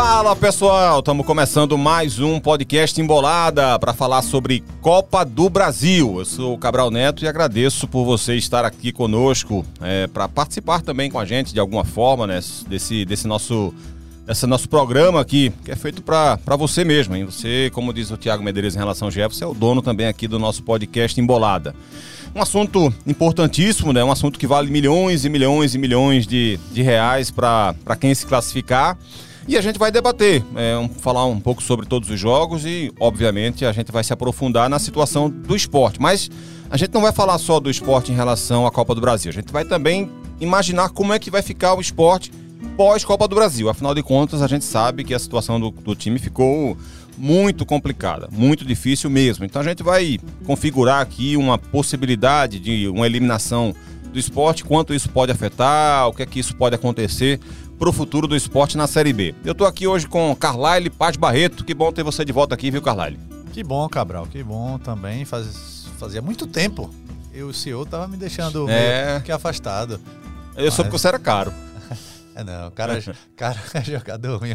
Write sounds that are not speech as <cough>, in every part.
Fala pessoal, estamos começando mais um podcast Embolada para falar sobre Copa do Brasil. Eu sou o Cabral Neto e agradeço por você estar aqui conosco é, para participar também com a gente de alguma forma né, desse, desse nosso desse nosso programa aqui, que é feito para você mesmo. Hein? Você, como diz o Tiago Medeiros em relação ao Jeff, você é o dono também aqui do nosso podcast Embolada. Um assunto importantíssimo, né? um assunto que vale milhões e milhões e milhões de, de reais para quem se classificar. E a gente vai debater, é, um, falar um pouco sobre todos os jogos e, obviamente, a gente vai se aprofundar na situação do esporte. Mas a gente não vai falar só do esporte em relação à Copa do Brasil. A gente vai também imaginar como é que vai ficar o esporte pós-Copa do Brasil. Afinal de contas, a gente sabe que a situação do, do time ficou muito complicada, muito difícil mesmo. Então a gente vai configurar aqui uma possibilidade de uma eliminação do esporte, quanto isso pode afetar, o que é que isso pode acontecer para o futuro do esporte na Série B. Eu estou aqui hoje com Carlyle Paz Barreto. Que bom ter você de volta aqui, viu, Carlyle? Que bom, Cabral. Que bom também. Faz, fazia muito tempo. Eu, o senhor tava me deixando é... meio que afastado. Eu Mas... soube que você era caro. <laughs> É, não, cara, cara <laughs> é jogador ruim. <laughs>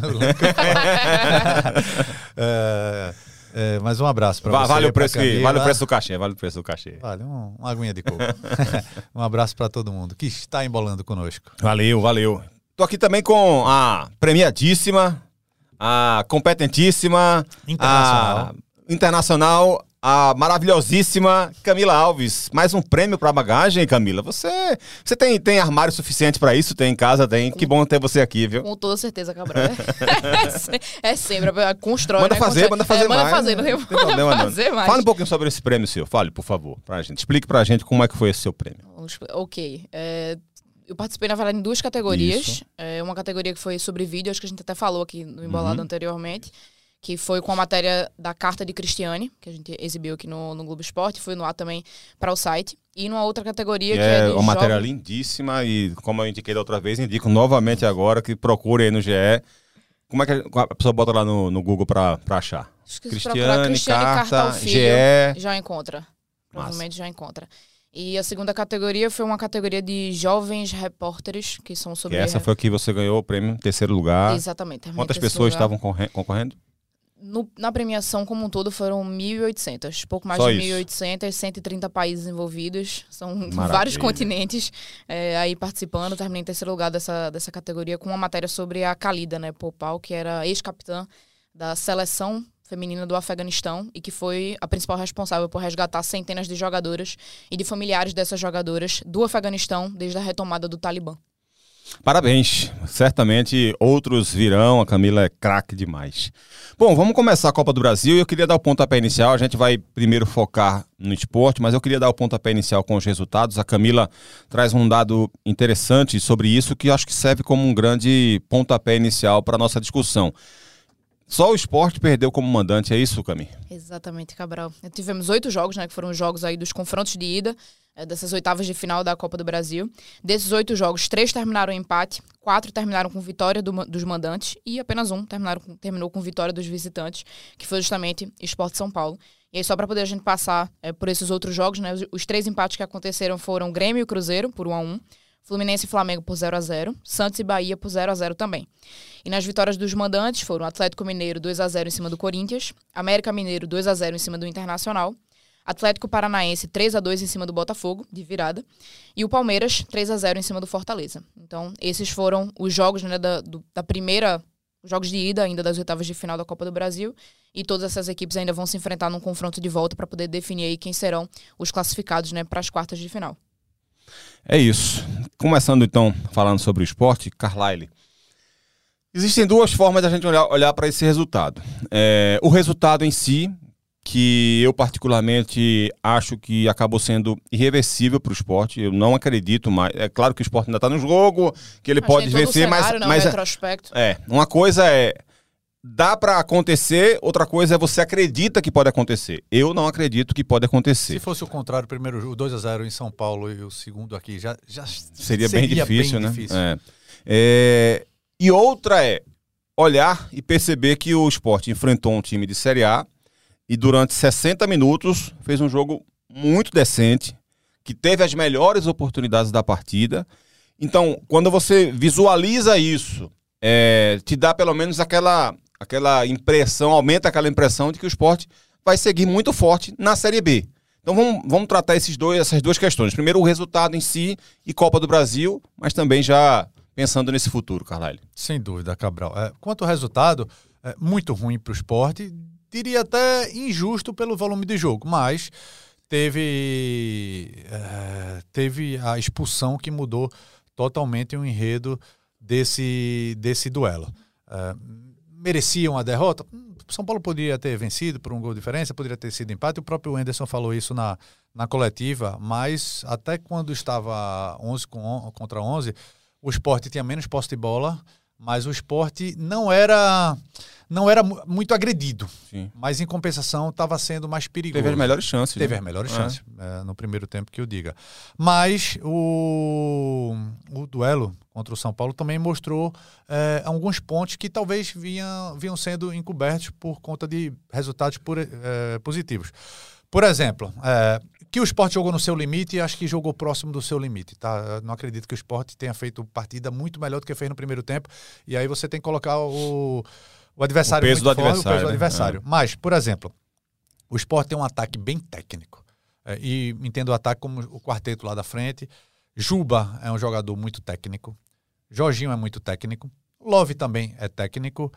é, é, mas um abraço para você. Vale o preço que, vale o preço do cachê, vale o preço do cachê. Vale um, uma aguinha de coco. um abraço para todo mundo que está embolando conosco. Valeu, valeu. Tô aqui também com a premiadíssima, a competentíssima, internacional, a, internacional, a maravilhosíssima Camila Alves. Mais um prêmio para bagagem, Camila. Você, você tem, tem armário suficiente para isso? Tem em casa? Tem. Que bom ter você aqui, viu? Com toda certeza, Cabral. é sempre, constrói. Manda né? fazer, manda fazer é, mais. Manda fazer, não tem, problema, fazer não. mais. Fale um pouquinho sobre esse prêmio seu. Fale, por favor, pra gente. Explique pra gente como é que foi esse seu prêmio. Ok. É, eu participei, na verdade, em duas categorias. É, uma categoria que foi sobre vídeo, acho que a gente até falou aqui no Embolado uhum. anteriormente, que foi com a matéria da Carta de Cristiane, que a gente exibiu aqui no, no Globo Esporte, foi no ar também para o site. E numa outra categoria que, que é, é uma matéria lindíssima e, como eu indiquei da outra vez, indico novamente agora que procure aí no GE. Como é que a pessoa bota lá no, no Google para achar? Cristiane, Cristiane Carta, Carta GE. Já encontra. Provavelmente Massa. já encontra. E a segunda categoria foi uma categoria de jovens repórteres, que são sobre. E essa foi que você ganhou o prêmio terceiro lugar. Exatamente. Quantas pessoas lugar. estavam concorrendo? No, na premiação como um todo foram 1.800, pouco mais Só de 1.800, 130 países envolvidos, são Maravilha. vários continentes é, aí participando. Terminei em terceiro lugar dessa, dessa categoria com uma matéria sobre a Khalida, né, Popal, que era ex-capitã da seleção feminina do Afeganistão e que foi a principal responsável por resgatar centenas de jogadoras e de familiares dessas jogadoras do Afeganistão desde a retomada do Talibã. Parabéns, certamente outros virão, a Camila é craque demais. Bom, vamos começar a Copa do Brasil. Eu queria dar o pontapé inicial. A gente vai primeiro focar no esporte, mas eu queria dar o pontapé inicial com os resultados. A Camila traz um dado interessante sobre isso que acho que serve como um grande pontapé inicial para a nossa discussão. Só o esporte perdeu como mandante, é isso, Cami? Exatamente, Cabral. Tivemos oito jogos, né? Que foram os jogos aí dos confrontos de ida, é, dessas oitavas de final da Copa do Brasil. Desses oito jogos, três terminaram em empate, quatro terminaram com vitória do, dos mandantes e apenas um terminaram terminou com vitória dos visitantes, que foi justamente Esporte São Paulo. E aí, só para poder a gente passar é, por esses outros jogos, né? Os, os, três empates que aconteceram foram Grêmio e Cruzeiro, por 1 a 1 Fluminense e Flamengo por 0 a 0 Santos e Bahia por 0 a 0 também. E nas vitórias dos mandantes foram Atlético Mineiro 2 a 0 em cima do Corinthians, América Mineiro 2 a 0 em cima do Internacional, Atlético Paranaense 3 a 2 em cima do Botafogo, de virada, e o Palmeiras 3 a 0 em cima do Fortaleza. Então, esses foram os jogos né, da, do, da primeira jogos de ida ainda das oitavas de final da Copa do Brasil e todas essas equipes ainda vão se enfrentar num confronto de volta para poder definir aí quem serão os classificados né, para as quartas de final. É isso. Começando então falando sobre o esporte, Carlyle. Existem duas formas da gente olhar, olhar para esse resultado. É, o resultado em si, que eu particularmente acho que acabou sendo irreversível para o esporte. Eu não acredito mais. É claro que o esporte ainda está no jogo, que ele pode vencer, mas, não, mas retrospecto. é uma coisa é dá para acontecer, outra coisa é você acredita que pode acontecer. Eu não acredito que pode acontecer. Se fosse o contrário, primeiro o 2 a 0 em São Paulo e o segundo aqui, já, já seria, seria bem difícil, bem né? Difícil. É. É... E outra é olhar e perceber que o esporte enfrentou um time de Série A e durante 60 minutos fez um jogo muito decente, que teve as melhores oportunidades da partida. Então, quando você visualiza isso é, te dá pelo menos aquela, aquela impressão, aumenta aquela impressão de que o esporte vai seguir muito forte na Série B. Então vamos, vamos tratar esses dois, essas duas questões. Primeiro, o resultado em si e Copa do Brasil, mas também já pensando nesse futuro, Carlyle. Sem dúvida, Cabral. É, quanto ao resultado, é muito ruim para o esporte, diria até injusto pelo volume de jogo, mas teve, é, teve a expulsão que mudou totalmente o enredo desse, desse duelo. É, mereciam a derrota? São Paulo poderia ter vencido por um gol de diferença, poderia ter sido empate. O próprio Anderson falou isso na, na coletiva, mas até quando estava 11 contra 11, o esporte tinha menos posse de bola, mas o esporte não era não era muito agredido. Sim. Mas em compensação estava sendo mais perigoso. Teve as melhores chances. Teve né? as melhores é. chances é, no primeiro tempo que eu diga. Mas o, o duelo contra o São Paulo também mostrou é, alguns pontos que talvez vinham, vinham sendo encobertos por conta de resultados por, é, positivos. Por exemplo, é, que o esporte jogou no seu limite, acho que jogou próximo do seu limite, tá? não acredito que o esporte tenha feito partida muito melhor do que fez no primeiro tempo. E aí você tem que colocar o, o adversário o peso, do, forte, adversário, o peso do né? adversário. É. Mas, por exemplo, o esporte tem um ataque bem técnico. É, e entendo o ataque como o quarteto lá da frente. Juba é um jogador muito técnico. Jorginho é muito técnico. Love também é técnico.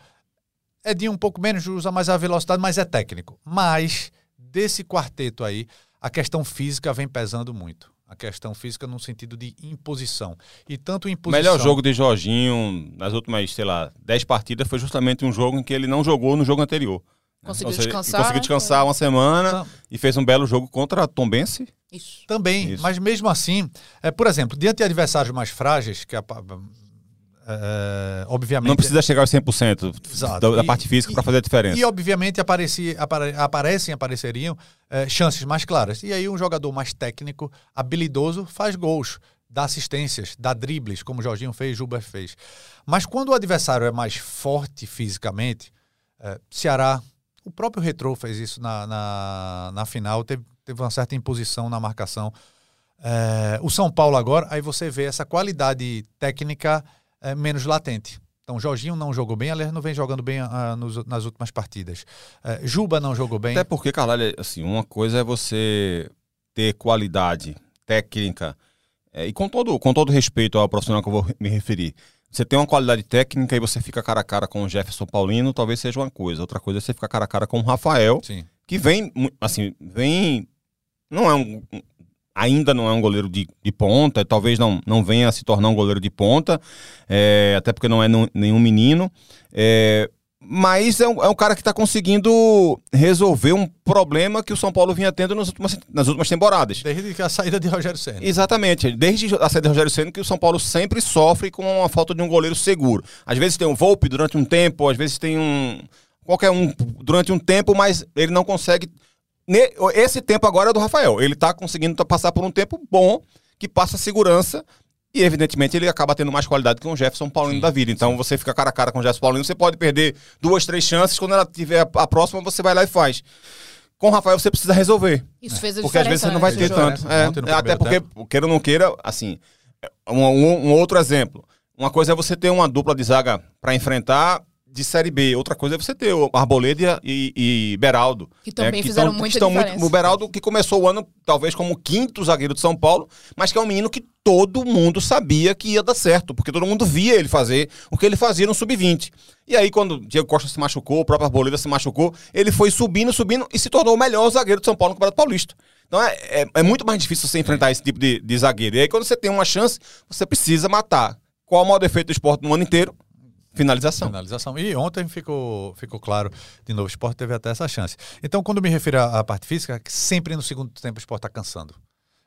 Edinho um pouco menos, usa mais a velocidade, mas é técnico. Mas, desse quarteto aí, a questão física vem pesando muito. A questão física no sentido de imposição. E tanto imposição. O melhor jogo de Jorginho nas últimas, sei lá, 10 partidas foi justamente um jogo em que ele não jogou no jogo anterior. Conseguiu seja, descansar. Conseguiu descansar uma semana então, e fez um belo jogo contra a Tombense. Isso. Também, Isso. mas mesmo assim, é, por exemplo, diante de adversários mais frágeis, que a, Uh, obviamente. Não precisa chegar aos 100% Exato. Da, da parte física para fazer a diferença. E, obviamente, apareci, apare, aparecem, apareceriam uh, chances mais claras. E aí, um jogador mais técnico, habilidoso, faz gols, dá assistências, dá dribles, como o Jorginho fez, Juba fez. Mas quando o adversário é mais forte fisicamente, uh, Ceará, o próprio Retrô fez isso na, na, na final, teve, teve uma certa imposição na marcação. o São Paulo agora, aí você vê essa qualidade técnica é, menos latente. Então, Jorginho não jogou bem, aliás, não vem jogando bem uh, nos, nas últimas partidas. Uh, Juba não jogou bem. Até porque, Carlalho, assim, uma coisa é você ter qualidade técnica, é, e com todo, com todo respeito ao profissional que eu vou me referir, você tem uma qualidade técnica e você fica cara a cara com o Jefferson Paulino, talvez seja uma coisa. Outra coisa é você ficar cara a cara com o Rafael, Sim. que vem, assim, vem. Não é um, ainda não é um goleiro de, de ponta, talvez não, não venha a se tornar um goleiro de ponta, é, até porque não é nenhum menino. É, mas é um, é um cara que está conseguindo resolver um problema que o São Paulo vinha tendo nas últimas, nas últimas temporadas. Desde a saída de Rogério Senna. Exatamente. Desde a saída de Rogério Senna que o São Paulo sempre sofre com a falta de um goleiro seguro. Às vezes tem um Volpe durante um tempo, às vezes tem um... Qualquer um durante um tempo, mas ele não consegue esse tempo agora é do Rafael. Ele está conseguindo passar por um tempo bom, que passa segurança. E, evidentemente, ele acaba tendo mais qualidade que um Jefferson Paulino sim, da vida. Então, sim. você fica cara a cara com o Jefferson Paulino, você pode perder duas, três chances. Quando ela tiver a próxima, você vai lá e faz. Com o Rafael, você precisa resolver. Isso fez a Porque às vezes você não vai ter tanto. É, até porque, tempo. queira ou não queira, assim, um, um, um outro exemplo. Uma coisa é você ter uma dupla de zaga para enfrentar de Série B. Outra coisa é você ter o Arboleda e, e Beraldo. Que também né, que fizeram tão, muita diferença. Muito, o Beraldo que começou o ano talvez como quinto zagueiro de São Paulo, mas que é um menino que todo mundo sabia que ia dar certo, porque todo mundo via ele fazer o que ele fazia no Sub-20. E aí quando o Diego Costa se machucou, o próprio Arboleda se machucou, ele foi subindo, subindo e se tornou o melhor zagueiro de São Paulo no Campeonato Paulista. Então é, é, é muito mais difícil você enfrentar esse tipo de, de zagueiro. E aí quando você tem uma chance, você precisa matar. Qual é o maior defeito do esporte no ano inteiro? Finalização. Finalização. E ontem ficou, ficou claro, de novo, o esporte teve até essa chance. Então, quando me refiro à, à parte física, sempre no segundo tempo o esporte está cansando.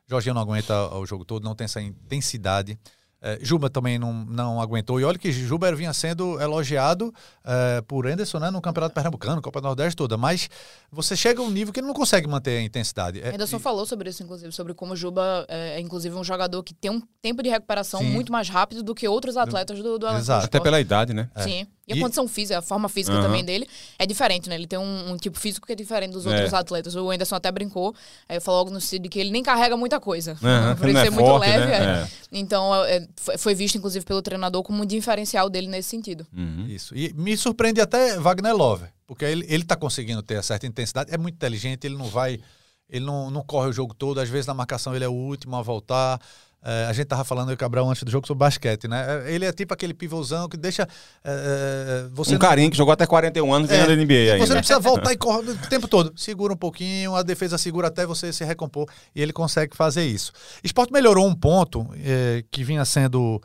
Jorginho não aguenta o jogo todo, não tem essa intensidade. É, Juba também não, não aguentou. E olha que Juba vinha sendo elogiado é, por Anderson né, no Campeonato Pernambucano, Copa do Nordeste toda. Mas você chega a um nível que ele não consegue manter a intensidade. É, Anderson e... falou sobre isso, inclusive, sobre como Juba é, é, inclusive, um jogador que tem um tempo de recuperação Sim. muito mais rápido do que outros atletas do, do Exato. Até pela idade, né? Sim. E a condição física, a forma física Aham. também dele é diferente, né? Ele tem um, um tipo físico que é diferente dos outros É. atletas. O Anderson até brincou, é, falou algo no sentido de que ele nem carrega muita coisa. Aham, Por ele não é ser muito forte, leve. né? é. É. Então, é, foi- foi visto, inclusive, pelo treinador como um diferencial dele nesse sentido. Uhum. Isso. E me surpreende até Wagner Love, porque ele, ele tá conseguindo ter certa intensidade, é muito inteligente, ele não vai, ele não, não corre o jogo todo, às vezes na marcação ele é o último a voltar. É, a gente tava falando com o Cabral antes do jogo sobre basquete, né? É, Ele é tipo aquele pivôzão que deixa é, é, você Um carinha que jogou até 41 anos ganhando É, NBA ainda. Você não precisa voltar <laughs> e correr o tempo todo. Segura um pouquinho, a defesa segura até você se recompor e ele consegue fazer isso. Esporte melhorou um ponto eh, que vinha sendo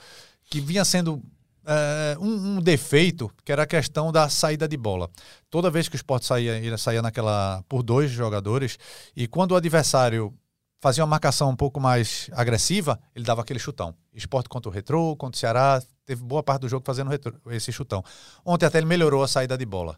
que vinha sendo um, um defeito, que era a questão da saída de bola. Toda vez que o esporte saía, ele saía naquela por dois jogadores e quando o adversário fazia uma marcação um pouco mais agressiva, ele dava aquele chutão. Esporte contra o Retrô, contra o Ceará, teve boa parte do jogo fazendo retrô- esse chutão. Ontem até ele melhorou a saída de bola.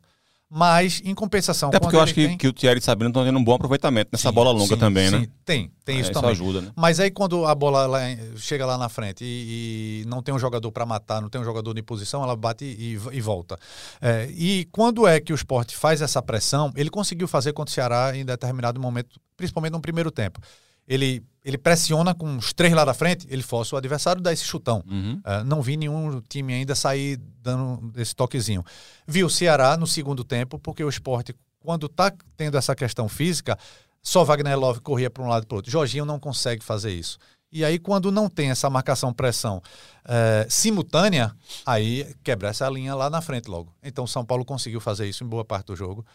Mas, em compensação. Até porque eu acho que, tem- que o Thierry e Sabino estão tendo um bom aproveitamento nessa Sim, bola longa sim, também, né? sim, Tem, tem É, isso isso também. ajuda, né? Mas aí quando a bola lá chega lá na frente e, e não tem um jogador para matar, não tem um jogador de posição, ela bate e, e volta. É, e quando é que o esporte faz essa pressão, ele conseguiu fazer contra o Ceará em determinado momento, principalmente no primeiro tempo. Ele, ele pressiona com os três lá da frente, ele força o adversário dar esse chutão. Uhum. É, não vi nenhum time ainda sair dando esse toquezinho. Vi o Ceará no segundo tempo, porque o esporte, quando está tendo essa questão física, só Wagner Love corria para um lado e para outro. Jorginho não consegue fazer isso. E aí, quando não tem essa marcação-pressão é, simultânea, aí quebra essa linha lá na frente logo. Então, São Paulo conseguiu fazer isso em boa parte do jogo.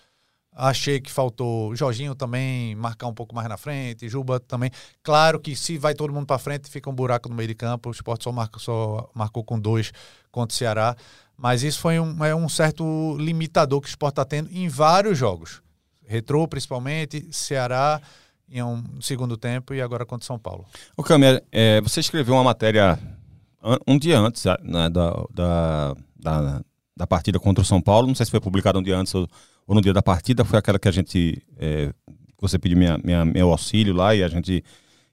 Achei que faltou Jorginho também marcar um pouco mais na frente, Juba também. Claro que se vai todo mundo para frente, fica um buraco no meio de campo. O Sport só, marca, só marcou com dois contra o Ceará. Mas isso foi um, é um certo limitador que o Sport está tendo em vários jogos. Retrô, principalmente, Ceará em um segundo tempo e agora contra o São Paulo. Ô, Câmara, é, você escreveu uma matéria um dia antes né, da, da, da, da partida contra o São Paulo. Não sei se foi publicada um dia antes ou, ou no dia da partida. Foi aquela que a gente. É, você pediu minha, minha- meu auxílio lá e a gente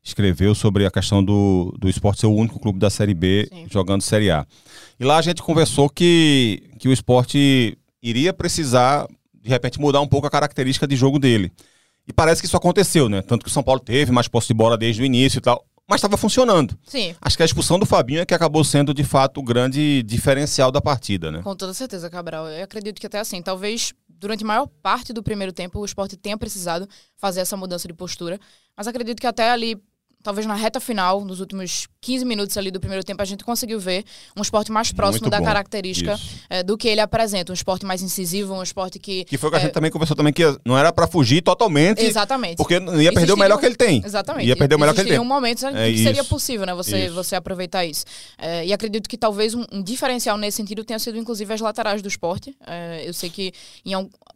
escreveu sobre a questão do, do esporte ser o único clube da Série B Sim. jogando Série A. E lá a gente conversou que, que o esporte iria precisar, de repente, mudar um pouco a característica de jogo dele. E parece que isso aconteceu, né? Tanto que o São Paulo teve mais posse de bola desde o início e tal. Mas estava funcionando. Sim, Acho que a expulsão do Fabinho é que acabou sendo, de fato, o grande diferencial da partida, né? Com toda certeza, Cabral. Eu acredito que até assim, talvez durante a maior parte do primeiro tempo o esporte tenha precisado fazer essa mudança de postura. Mas acredito que até ali, talvez na reta final, nos últimos 15 minutos ali do primeiro tempo, a gente conseguiu ver um esporte mais próximo Muito da bom. característica eh, do que ele apresenta. Um esporte mais incisivo, um esporte que. Que foi o que a É. gente também conversou também, que não era pra fugir totalmente, Exatamente. porque ia perder o Existiriam- melhor que ele tem. Exatamente. Ia perder o melhor que ele tem. Momentos em É que seria isso. possível, né? Você, Isso. você aproveitar isso. É, e acredito que talvez um, um diferencial nesse sentido tenha sido, inclusive, as laterais do esporte. É, eu sei que em,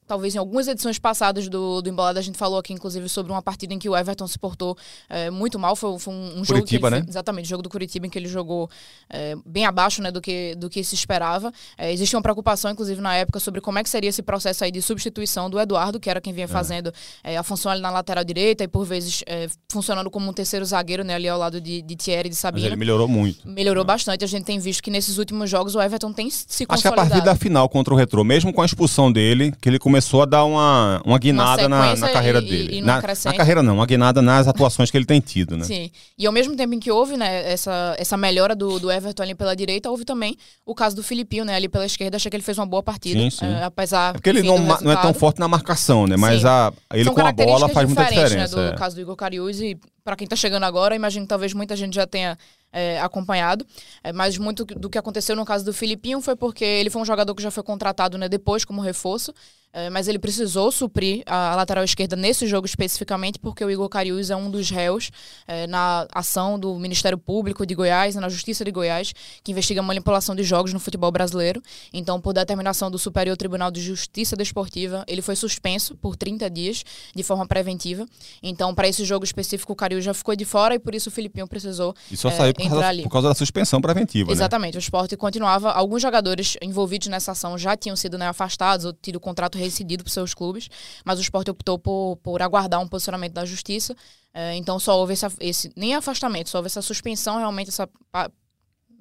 talvez em algumas edições passadas do, do Embolada a gente falou aqui, inclusive, sobre uma partida em que o Everton se portou é, muito mal. Foi, foi um, um jogo Curitiba, fez- né? Exatamente, jogo do Curitiba em que ele jogou é, bem abaixo né, do, que, do que se esperava. É, existia uma preocupação, inclusive, na época, sobre como é que seria esse processo aí de substituição do Eduardo, que era quem vinha fazendo é, a função ali na lateral direita e, por vezes, é, funcionando como um terceiro zagueiro, né, ali ao lado de, de Thierry e de Mas Sabino. ele melhorou muito. Melhorou bastante. A gente tem visto que nesses últimos jogos o Everton tem se Acho que a consolidado. partir da final contra o Retrô, mesmo com a expulsão dele, que ele começou a dar uma, uma guinada na, sequência na carreira e- dele. e na, na carreira não, uma guinada nas atuações que ele tem tido, né? Sim. E ao mesmo tempo em que houve né, essa, essa melhora do, do Everton ali pela direita, houve também o caso do Filipinho, né? Ali pela esquerda, achei que ele fez uma boa partida. Sim, sim. eh, apesar É porque ele não, não é tão forte na marcação, né? Mas Sim. a, ele São com a bola faz muita diferentes, diferença. Né, do é. caso do Igor Cariús e para quem está chegando agora, imagino que talvez muita gente já tenha é, acompanhado. É, mas muito do que aconteceu no caso do Filipinho foi porque ele foi um jogador que já foi contratado né, depois como reforço, é, mas ele precisou suprir a, a lateral esquerda nesse jogo especificamente porque o Igor Cariús é um dos réus é, na ação do Ministério Público de Goiás, na Justiça de Goiás, que investiga manipulação de jogos no futebol brasileiro. Então, por determinação do Superior Tribunal de Justiça Desportiva, ele foi suspenso por 30 dias de forma preventiva. Então, para esse jogo específico, o Cariús já ficou de fora e por isso o Filipinho precisou E só é, saiu por entrar causa, ali. por causa da suspensão preventiva, né? Exatamente, o esporte continuava. Alguns jogadores envolvidos nessa ação já tinham sido né, afastados ou tido o contrato rescindido por seus clubes, mas o esporte optou por, por aguardar um posicionamento da justiça. Eh, então só houve esse, esse nem afastamento, só houve essa suspensão realmente, essa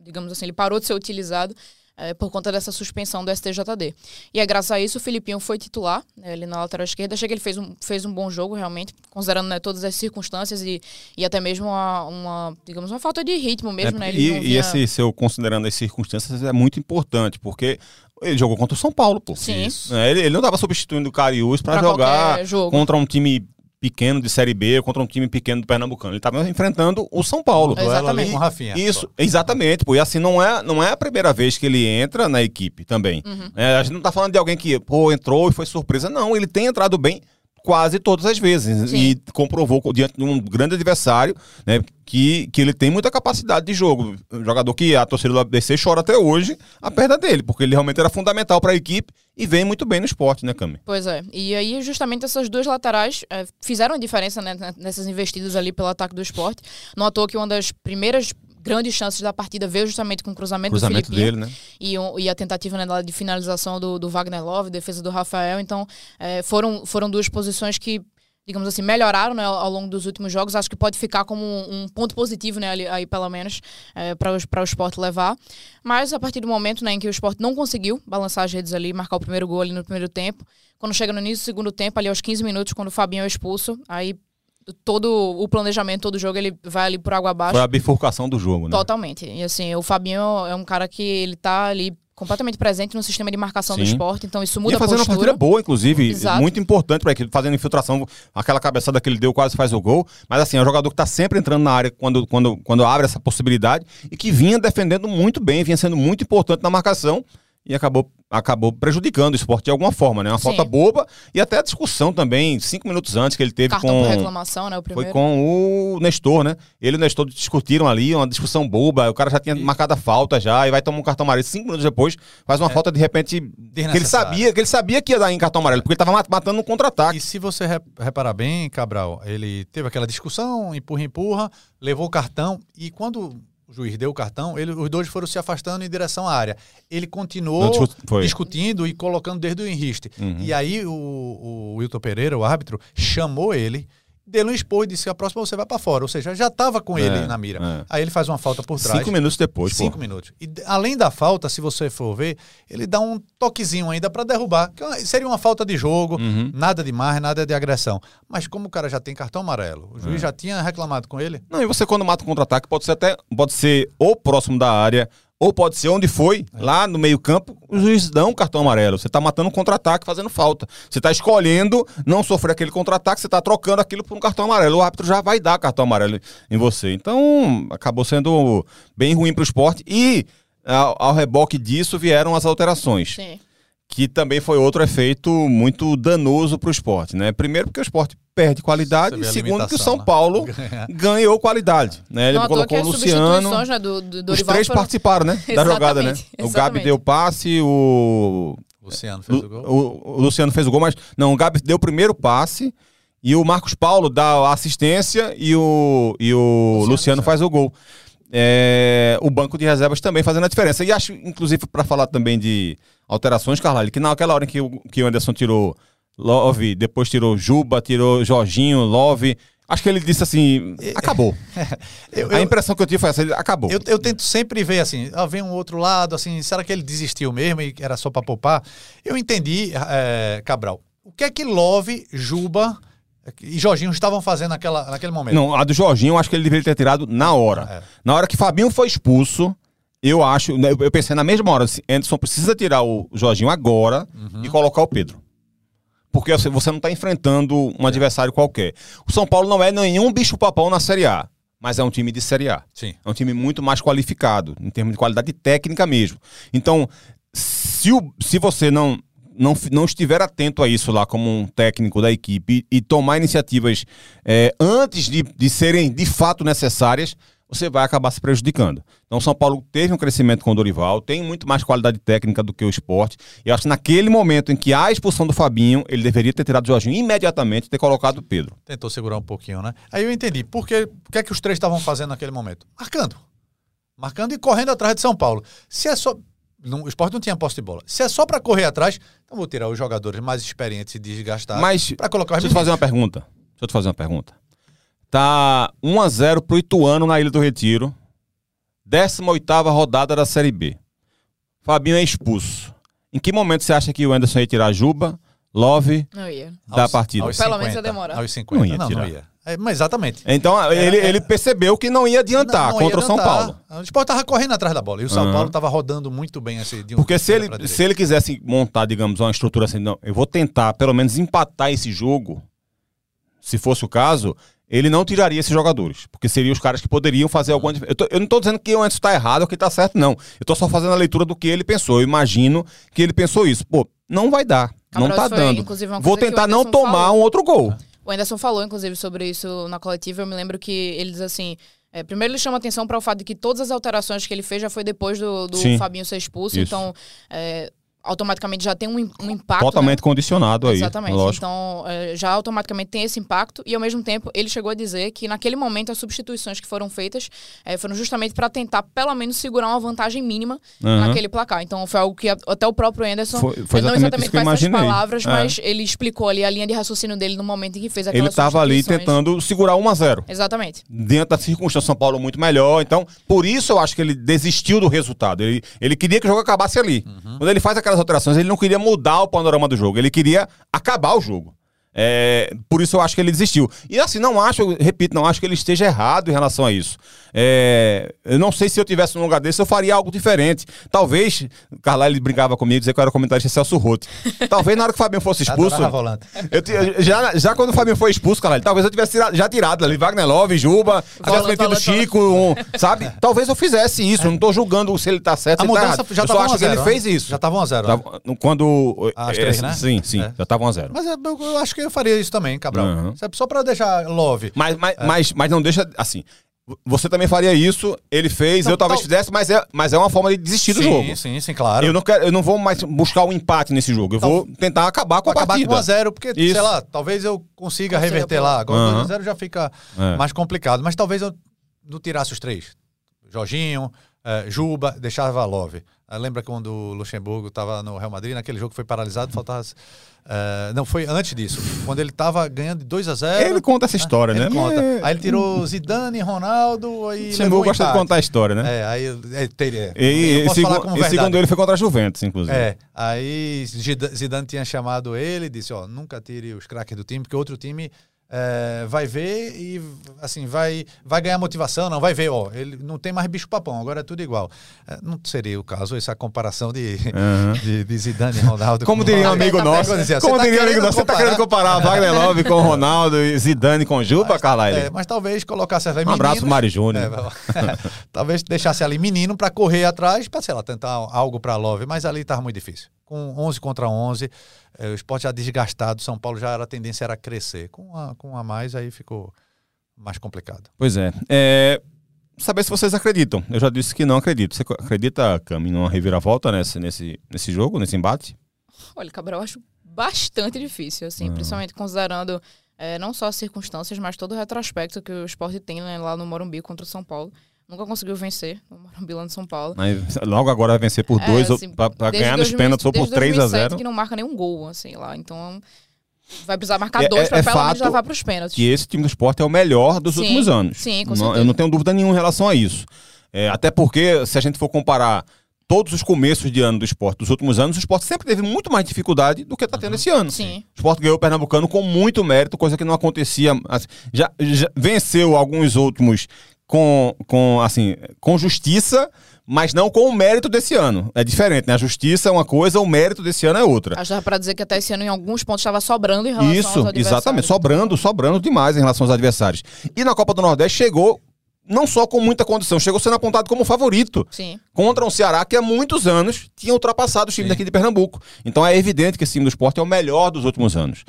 digamos assim, ele parou de ser utilizado é, por conta dessa suspensão do STJD. E é graças a isso o Filipinho foi titular, né, ele na lateral esquerda. Achei que ele fez um, fez um bom jogo, realmente, considerando né, todas as circunstâncias e, e até mesmo uma, uma, digamos, uma falta de ritmo mesmo, É, né? e, não e vinha- esse seu considerando as circunstâncias é muito importante, porque ele jogou contra o São Paulo, pô. Sim. É, ele, ele não estava substituindo o Cariús para Pra jogar contra um time pequeno de Série B, contra um time pequeno do Pernambucano. Ele estava enfrentando o São Paulo. Duelo ali Exatamente. com o Rafinha. Isso, exatamente, pô. E assim, não é, não é a primeira vez que ele entra na equipe também. Uhum. É, a gente não tá falando de alguém que, pô, entrou e foi surpresa. Não, ele tem entrado bem quase todas as vezes. Sim. E comprovou diante de um grande adversário, né, que, que ele tem muita capacidade de jogo. Um jogador que a torcida do ABC chora até hoje a perda dele, porque ele realmente era fundamental para a equipe e vem muito bem no esporte, né, Cami? Pois é. E aí, justamente essas duas laterais eh, fizeram a diferença né, nessas investidas ali pelo ataque do esporte. Toa que uma das primeiras grandes chances da partida veio justamente com o cruzamento, Cruzamento do Filipinho. dele, né? E, um- e a tentativa né, de finalização do, do Wagner Love, defesa do Rafael. Então, eh, foram, foram duas posições que, digamos assim, melhoraram né, ao, longo dos últimos jogos. Acho que pode ficar como um, um ponto positivo, né, ali, aí pelo menos, para o esporte levar. Mas a partir do momento né, em que o esporte não conseguiu balançar as redes ali, marcar o primeiro gol ali no primeiro tempo, quando chega no início do segundo tempo, ali aos 15 minutos, quando o Fabinho é expulso, aí todo o planejamento, todo o jogo, ele vai ali por água abaixo. Foi a bifurcação do jogo, né? Totalmente. E assim, o Fabinho é um cara que ele tá ali completamente presente no sistema de marcação do Sim. esporte, então isso muda a fazendo uma postura. partida boa, inclusive, Exato. muito importante para equipe, fazendo infiltração, aquela cabeçada que ele deu quase faz o gol, mas assim, é um jogador que está sempre entrando na área quando, quando, quando abre essa possibilidade e que vinha defendendo muito bem, vinha sendo muito importante na marcação e acabou, acabou prejudicando o esporte de alguma forma, né? Uma Sim. falta boba e até a discussão também, cinco minutos antes que ele teve Cartão com... por reclamação, né? O Foi primeiro. com o Nestor, né? Ele e o Nestor discutiram ali, uma discussão boba. O cara já tinha marcado a falta já, e vai tomar um cartão amarelo. Cinco minutos depois, faz uma falta de repente. Que ele sabia, que ele sabia que ia dar em cartão amarelo, porque ele tava mat- matando um contra-ataque. E se você re- reparar bem, Cabral, ele teve aquela discussão, empurra, empurra, levou o cartão e quando o juiz deu o cartão, ele- os dois foram se afastando em direção à área. Ele continuou discu- discutindo e colocando desde o enriste. Uhum. E aí o, o Wilton Pereira, o árbitro, chamou ele, deu um expor e disse que a próxima você vai para fora. Ou seja, já estava com ele É, na mira. é. Aí ele faz uma falta por trás. Cinco minutos depois, pô. Cinco minutos. E além da falta, se você for ver, ele dá um toquezinho ainda para derrubar. Que é seria uma falta de jogo, Uhum. nada de mais, nada de agressão. Mas como o cara já tem cartão amarelo, o É. juiz já tinha reclamado com ele. Não, e você quando mata um contra-ataque, pode ser até. Pode ser ou próximo da área, ou pode ser onde foi, É. lá no meio-campo, os juízes dão um cartão amarelo. Você tá matando um contra-ataque fazendo falta. Você tá escolhendo não sofrer aquele contra-ataque, você tá trocando aquilo por um cartão amarelo. O árbitro já vai dar cartão amarelo em você. Então, acabou sendo bem ruim pro esporte. E ao, ao reboque disso vieram as alterações Sim. Que também foi outro efeito muito danoso para o esporte, né? Primeiro porque o esporte perde qualidade e segundo que o São né? Paulo <laughs> ganhou qualidade, né? Ele colocou o Luciano, substituições, né, do, do os três foram- participaram, né? <laughs> Da Exatamente, jogada, né? O Gabi exatamente. deu passe, o Luciano fez o gol. o, o Luciano fez o gol, mas não, o Gabi deu o primeiro passe e o Marcos Paulo dá a assistência e o, e o Luciano, Luciano. faz o gol. É, o banco de reservas também fazendo a diferença. E acho, inclusive, para falar também de alterações, Carlalho, que naquela hora em que o, que o Anderson tirou Love, depois tirou Juba, tirou Jorginho, Love. Acho que ele disse assim: acabou. <laughs> Eu, A eu- impressão que eu tive foi essa: ele acabou. eu- eu tento sempre ver assim, ah, vem um outro lado, assim, será que ele desistiu mesmo e era só para poupar? Eu entendi, eh, Cabral. O que é que Love, Juba e Jorginho estavam fazendo naquela, naquele momento? Não, a do Jorginho eu acho que ele deveria ter tirado na hora. É. Na hora que Fabinho foi expulso, eu acho, né, eu pensei na mesma hora, assim, Anderson precisa tirar o Jorginho agora Uhum. e colocar o Pedro. Porque assim, você não está enfrentando um adversário qualquer. O São Paulo não é nenhum bicho-papão na Série A, mas é um time de Série A. Sim. É um time muito mais qualificado, em termos de qualidade técnica mesmo. Então, se, o- se você não, não, não estiver atento a isso lá como um técnico da equipe e, tomar iniciativas é, antes de, de serem de fato necessárias, você vai acabar se prejudicando. Então, São Paulo teve um crescimento com o Dorival, tem muito mais qualidade técnica do que o esporte. E eu acho que naquele momento em que há a expulsão do Fabinho, ele deveria ter tirado o Jorginho imediatamente e ter colocado o Pedro. Tentou segurar um pouquinho, né? Aí eu entendi. Por que, o que é que os três estavam fazendo naquele momento? Marcando. Marcando e correndo atrás de São Paulo. Se é só. Não, o esporte não tinha posse de bola. Se é só para correr atrás, então vou tirar os jogadores mais experientes e desgastados Mas para colocar os Deixa eu te fazer uma pergunta. Deixa eu te fazer uma pergunta. Tá 1x0 pro Ituano na Ilha do Retiro. 18ª rodada da Série B. Fabinho é expulso. Em que momento você acha que o Anderson ia tirar Juba, Love Não ia. da Aos- partida? aos Pelo menos 50, ia demorar. Aos 50. Não ia não, tirar. não ia. É, mas exatamente. Então ele, ele percebeu que não ia adiantar Não, não contra ia o São. Paulo. O Sport tava correndo atrás da bola. E o São Aham. Paulo tava rodando muito bem esse de um Porque se ele, se ele quisesse montar, digamos, uma estrutura assim, não, eu vou tentar pelo menos empatar esse jogo, se fosse o caso, ele não tiraria esses jogadores. Porque seriam os caras que poderiam fazer alguma diferença. Eu, tô- eu não estou dizendo que o Anderson está errado ou que está certo, não. Eu estou só fazendo a leitura do que ele pensou. Eu imagino que ele pensou isso. Pô, não vai dar. não Cabral, tá isso foi, dando. Vou tentar não tomar falou. um outro gol. O Anderson falou, inclusive, sobre isso na coletiva. Eu me lembro que ele diz assim. é, primeiro ele chama atenção para o fato de que todas as alterações que ele fez já foi depois do, do Sim. Fabinho ser expulso. Isso. Então, é, automaticamente já tem um, um impacto. Totalmente né? condicionado aí. Exatamente. Lógico. Então, é, já automaticamente tem esse impacto. E, ao mesmo tempo, ele chegou a dizer que, naquele momento, as substituições que foram feitas é, foram justamente para tentar, pelo menos, segurar uma vantagem mínima Aham. naquele placar. Então, foi algo que até o próprio Anderson, Foi- foi é, não exatamente exatamente com essas palavras, É. mas ele explicou ali a linha de raciocínio dele no momento em que fez Ele aquelas estava ali tentando segurar 1 a 0 Exatamente. dentro da circunstância São Paulo muito melhor. Então, por isso eu acho que ele desistiu do resultado. Ele, ele queria que o jogo acabasse ali. Quando ele faz aquelas alterações, ele não queria mudar o panorama do jogo, ele queria acabar o jogo. É, por isso eu acho que ele desistiu. E assim, não acho, eu repito, não acho que ele esteja errado em relação a isso. É, eu não sei se eu tivesse num lugar desse, eu faria algo diferente. Talvez, o Carlyle ele brincava comigo, dizia que eu era comentarista Celso Roto. Talvez na hora que o Fabinho fosse expulso. Eu ti- já, já quando o Fabinho foi expulso, cara, talvez eu tivesse tirado- já tirado ali Wagner Love, Juba, tivesse metido volante, Chico, um, sabe? Talvez eu fizesse isso. Eu não tô julgando se ele tá certo, A se ele tá mudança errado. já eu só acho 1 a que ele 0, fez né? isso. Já tava 1 a 0. Tava- Quando. Às é, três, né? Sim, sim. É. Já tava 1 a 0 Mas é, eu, eu acho que eu faria isso também, Cabral. Uhum. É Só pra deixar love. Mas, mas, mas, mas não deixa. Assim. Você também faria isso, ele fez, Não, eu talvez tal- fizesse, mas é, mas é uma forma de desistir do sim, jogo. sim, sim, claro. Eu não, quero, eu não vou mais buscar um empate nesse jogo. Eu Tal- vou tentar acabar com a acabar partida. com 1x0, porque, Isso. sei lá, talvez eu consiga Consiga reverter pular. lá. Agora Aham. 2x0 já fica É. mais complicado. Mas talvez eu não tirasse os três. Jorginho, eh, Juba, deixava Love. Ah, lembra quando o Luxemburgo estava no Real Madrid, naquele jogo que foi paralisado, faltava. Eh, não, foi antes disso. Quando ele estava ganhando de 2 a 0 Ele conta essa história, ele né? conta. É- Aí ele tirou Zidane, Ronaldo levou um gosta de contar a história, né? É, aí. É, teria, E, e, como e segundo ele foi contra a Juventus, inclusive. É, aí Zida- Zidane tinha chamado ele e disse, ó, nunca tire os craques do time, porque outro time é, vai ver e, assim, vai, vai ganhar motivação, não, vai ver, ó, ele não tem mais bicho papão, agora é tudo igual. É, não seria o caso essa comparação de, Aham. <laughs> de, de Zidane e Ronaldo. Como com diria um amigo tá nosso, dizia, como tá diria um amigo nosso, você tá querendo comparar Wagner Love com <laughs> Ronaldo e Zidane com Juba, Carlyle? É, mas talvez colocasse ali Um abraço meninos- Mário Júnior. É, <laughs> talvez deixasse ali menino para correr atrás, para sei lá, tentar algo para Love, mas ali estava muito difícil. Com 11 contra 11, eh, o esporte já desgastado, São Paulo já era a tendência era crescer. Com a, com a mais aí ficou mais complicado. Pois é. é. Saber se vocês acreditam. Eu já disse que não acredito. Você acredita, Cami, numa reviravolta nesse, nesse, nesse jogo, nesse embate? Olha, Cabral, eu acho bastante difícil, assim, Uhum. principalmente considerando é, não só as circunstâncias, mas todo o retrospecto que o esporte tem né, lá no Morumbi contra o São Paulo. Nunca conseguiu vencer no Morumbi lá no São Paulo. Mas logo agora vai vencer por É, dois, ou assim, pra, pra ganhar nos 2000 pênaltis ou por desde 3 a 2007 0 que não marca nenhum gol, assim, lá. Então, vai precisar marcar É- dois é- pra é pelo menos levar pros pênaltis. que esse time do esporte é o melhor dos Sim, últimos anos. sim, com Não- certeza. eu não tenho dúvida nenhuma em relação a isso. É, até porque, se a gente for comparar todos os começos de ano do esporte dos últimos anos, o esporte sempre teve muito mais dificuldade do que está tendo esse ano. Sim. O esporte ganhou o Pernambucano com muito mérito, coisa que não acontecia. assim, já, já venceu alguns últimos com, com, assim, com justiça, mas não com o mérito desse ano. É diferente, né? A justiça é uma coisa, o mérito desse ano é outra. Acho que pra dizer que até esse ano, em alguns pontos, estava sobrando em relação aos Isso, adversários. exatamente. Sobrando, sobrando demais em relação aos adversários. E na Copa do Nordeste chegou não só com muita condição, chegou sendo apontado como favorito Sim. contra um Ceará que há muitos anos tinha ultrapassado os times daqui de Pernambuco. Então é evidente que esse time do esporte é o melhor dos últimos anos.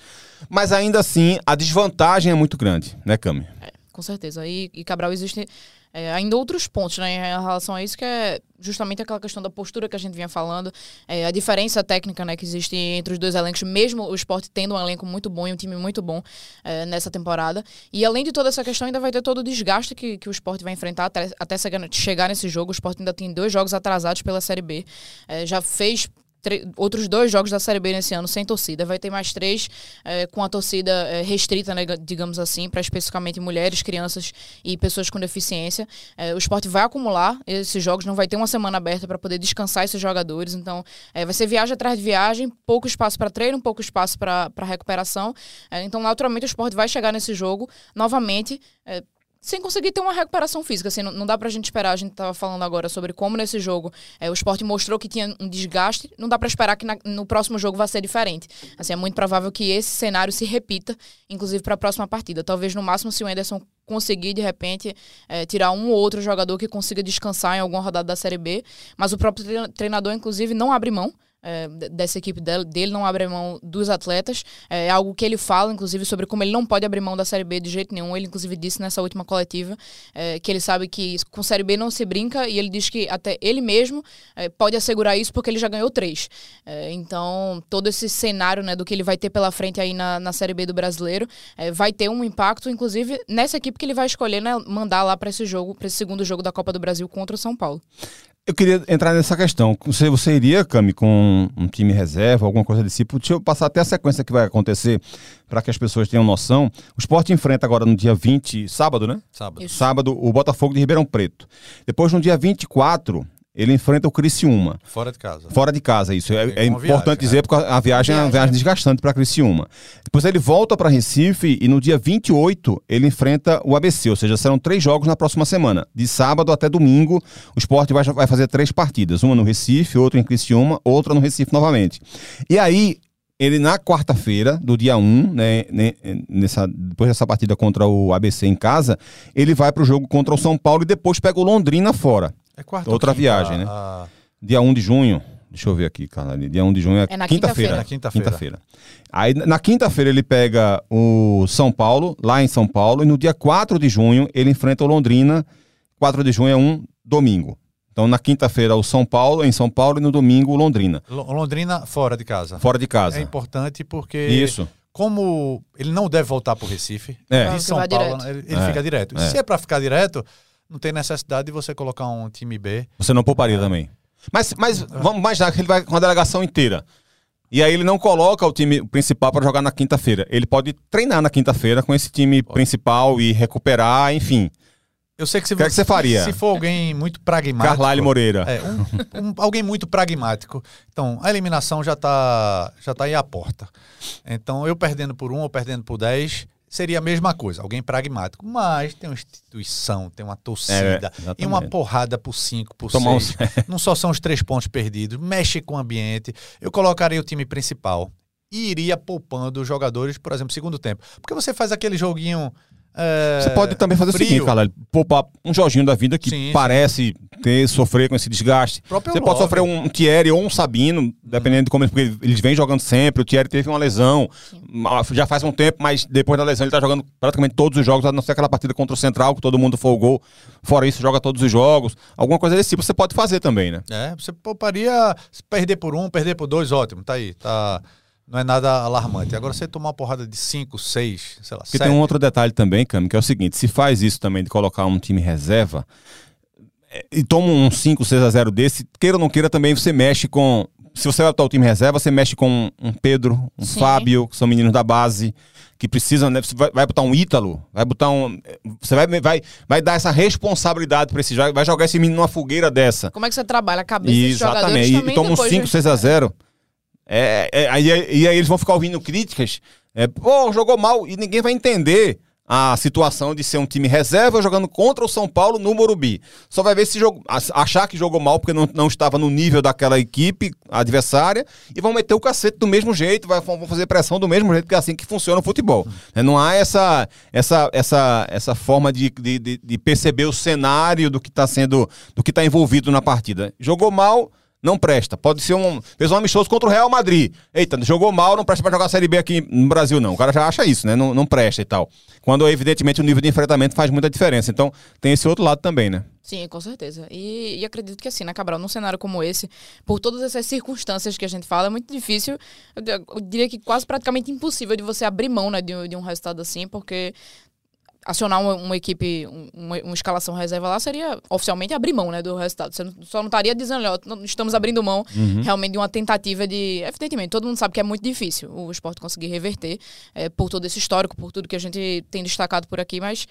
Mas ainda assim, a desvantagem é muito grande, né, Cami? Com certeza. E, e Cabral existe é, ainda outros pontos né, em relação a isso, que é justamente aquela questão da postura que a gente vinha falando, é, a diferença técnica né, que existe entre os dois elencos, mesmo o esporte tendo um elenco muito bom e um time muito bom é, nessa temporada. E além de toda essa questão, ainda vai ter todo o desgaste que, que o esporte vai enfrentar até, até chegar, nesse jogo. O esporte ainda tem dois jogos atrasados pela Série B. É, já fez outros dois jogos da Série B nesse ano sem torcida. Vai ter mais três é, com a torcida é, restrita, né, digamos assim, para especificamente mulheres, crianças e pessoas com deficiência. É, o esporte vai acumular esses jogos, não vai ter uma semana aberta para poder descansar esses jogadores. Então, vai ser viagem atrás de viagem, pouco espaço para treino, pouco espaço para recuperação. então, naturalmente, o esporte vai chegar nesse jogo novamente sem conseguir ter uma recuperação física. Assim, não, não dá pra gente esperar. A gente tava falando agora sobre como nesse jogo é, o esporte mostrou que tinha um desgaste. Não dá para esperar que na, no próximo jogo vai ser diferente. Assim, é muito provável que esse cenário se repita, inclusive para a próxima partida. Talvez no máximo se o Anderson conseguir, de repente, é, tirar um ou outro jogador que consiga descansar em alguma rodada da Série B. Mas o próprio treinador, inclusive, não abre mão é, dessa equipe dele, não abre mão dos atletas. É, é algo que ele fala, inclusive, sobre como ele não pode abrir mão da Série B de jeito nenhum. Ele, inclusive, disse nessa última coletiva é, que ele sabe que com Série B não se brinca e ele diz que até ele mesmo é, pode assegurar isso porque ele já ganhou três. É, então, todo esse cenário né, do que ele vai ter pela frente aí na, na Série B do brasileiro é, vai ter um impacto, inclusive, nessa equipe que ele vai escolher né, mandar lá para esse jogo, para esse segundo jogo da Copa do Brasil contra o São Paulo. Eu queria entrar nessa questão. Você, você iria, Cami, com um time reserva, alguma coisa desse tipo? Deixa eu passar até a sequência que vai acontecer para que as pessoas tenham noção. O esporte enfrenta agora no dia 20, sábado, né? Sábado. Sábado, o Botafogo de Ribeirão Preto. Depois, no dia 24, ele enfrenta o Criciúma. Fora de casa. Fora de casa, isso. É, é importante viagem, dizer, né? porque a viagem é uma viagem desgastante para Criciúma. Depois ele volta para Recife e no dia 28 ele enfrenta o ABC, ou seja, serão três jogos na próxima semana. De sábado até domingo, o esporte vai, vai fazer três partidas. Uma no Recife, outra em Criciúma, outra no Recife novamente. E aí, ele na quarta-feira, do dia 1, né, né, nessa, depois dessa partida contra o ABC em casa, ele vai para o jogo contra o São Paulo e depois pega o Londrina fora. É quarta Outra quinta, viagem, né? A... Dia 1 de junho. Deixa eu ver aqui, cara. Dia 1 de junho é, é quinta-feira. Quinta-feira. Quinta-feira. Aí na quinta-feira ele pega o São Paulo, lá em São Paulo, e no dia 4 de junho ele enfrenta o Londrina. 4 de junho é um domingo. Então, na quinta-feira, o São Paulo, em São Paulo, e no domingo, Londrina. Londrina fora de casa. Fora de casa. É importante porque. Isso. Como ele não deve voltar para o Recife, é. de São Paulo, direto. ele, ele é. fica direto. É. Se é para ficar direto, não tem necessidade de você colocar um time B. Você não pouparia é. também. Mas, mas vamos imaginar que ele vai com a delegação inteira. E aí ele não coloca o time principal para jogar na quinta-feira. Ele pode treinar na quinta-feira com esse time pode. principal e recuperar, enfim. Eu sei que, se o que, é que você faria? Se for alguém muito pragmático. Carlyle Moreira. É, um, um, alguém muito pragmático. Então, a eliminação já está já tá aí à porta. Então, eu perdendo por um ou perdendo por dez, seria a mesma coisa, alguém pragmático. Mas tem uma instituição, tem uma torcida é, e uma porrada por cinco, por Tomar seis. Um... Não só são os três pontos perdidos, mexe com o ambiente. Eu colocaria o time principal e iria poupando os jogadores, por exemplo, segundo tempo. Porque você faz aquele joguinho é, você pode também fazer frio. o seguinte, cara, poupar um Jorginho da vida que sim, parece sim. ter sofrer com esse desgaste. Você pode sofrer um Thierry ou um Sabino, dependendo de como porque eles vêm jogando sempre. O Thierry teve uma lesão, sim. já faz um tempo, mas depois da lesão ele tá jogando praticamente todos os jogos, a não ser aquela partida contra o Central que todo mundo folgou. Fora isso, joga todos os jogos. Alguma coisa desse tipo você pode fazer também, né? É, você pouparia perder por um, perder por dois, ótimo, tá aí, tá não é nada alarmante. Agora, você tomar uma porrada de 5, 6, sei lá, Porque tem um outro detalhe também, Cami, que é o seguinte: se faz isso também de colocar um time reserva é, e toma um 5, 6 a 0 desse, queira ou não queira, também você mexe com. Se você vai botar o time reserva, você mexe com um Pedro, um Sim. Fábio, que são meninos da base, que precisam, né? Você vai, vai botar um Ítalo, vai botar um. Você vai, vai, vai dar essa responsabilidade para esse vai jogar esse menino numa fogueira dessa. Como é que você trabalha a cabeça Exatamente. dos e, e toma um 5, 6 a 0 é, é, aí, e aí eles vão ficar ouvindo críticas. É, Pô, jogou mal e ninguém vai entender a situação de ser um time reserva jogando contra o São Paulo no Morumbi. Só vai ver se jogou, achar que jogou mal porque não, não estava no nível daquela equipe adversária e vão meter o cacete do mesmo jeito, vai, vão fazer pressão do mesmo jeito, porque é assim que funciona o futebol. É, não há essa, essa, essa, essa forma de, de, de perceber o cenário do que está sendo, do que está envolvido na partida. Jogou mal não presta. Pode ser um. Fez um amistoso contra o Real Madrid. Eita, jogou mal, não presta pra jogar a Série B aqui no Brasil, não. O cara já acha isso, né? Não, não presta e tal. Quando, evidentemente, o nível de enfrentamento faz muita diferença. Então, tem esse outro lado também, né? Sim, com certeza. E, e, acredito que assim, né, Cabral, num cenário como esse, por todas essas circunstâncias que a gente fala, é muito difícil, eu, eu diria que quase praticamente impossível de você abrir mão né, de, de um resultado assim, porque acionar uma, uma equipe, uma, uma, escalação reserva lá, seria oficialmente abrir mão né, do resultado. Você só não estaria dizendo, ó, estamos abrindo mão uhum. realmente de uma tentativa de. Evidentemente, todo mundo sabe que é muito difícil o esporte conseguir reverter é, por todo esse histórico, por tudo que a gente tem destacado por aqui, mas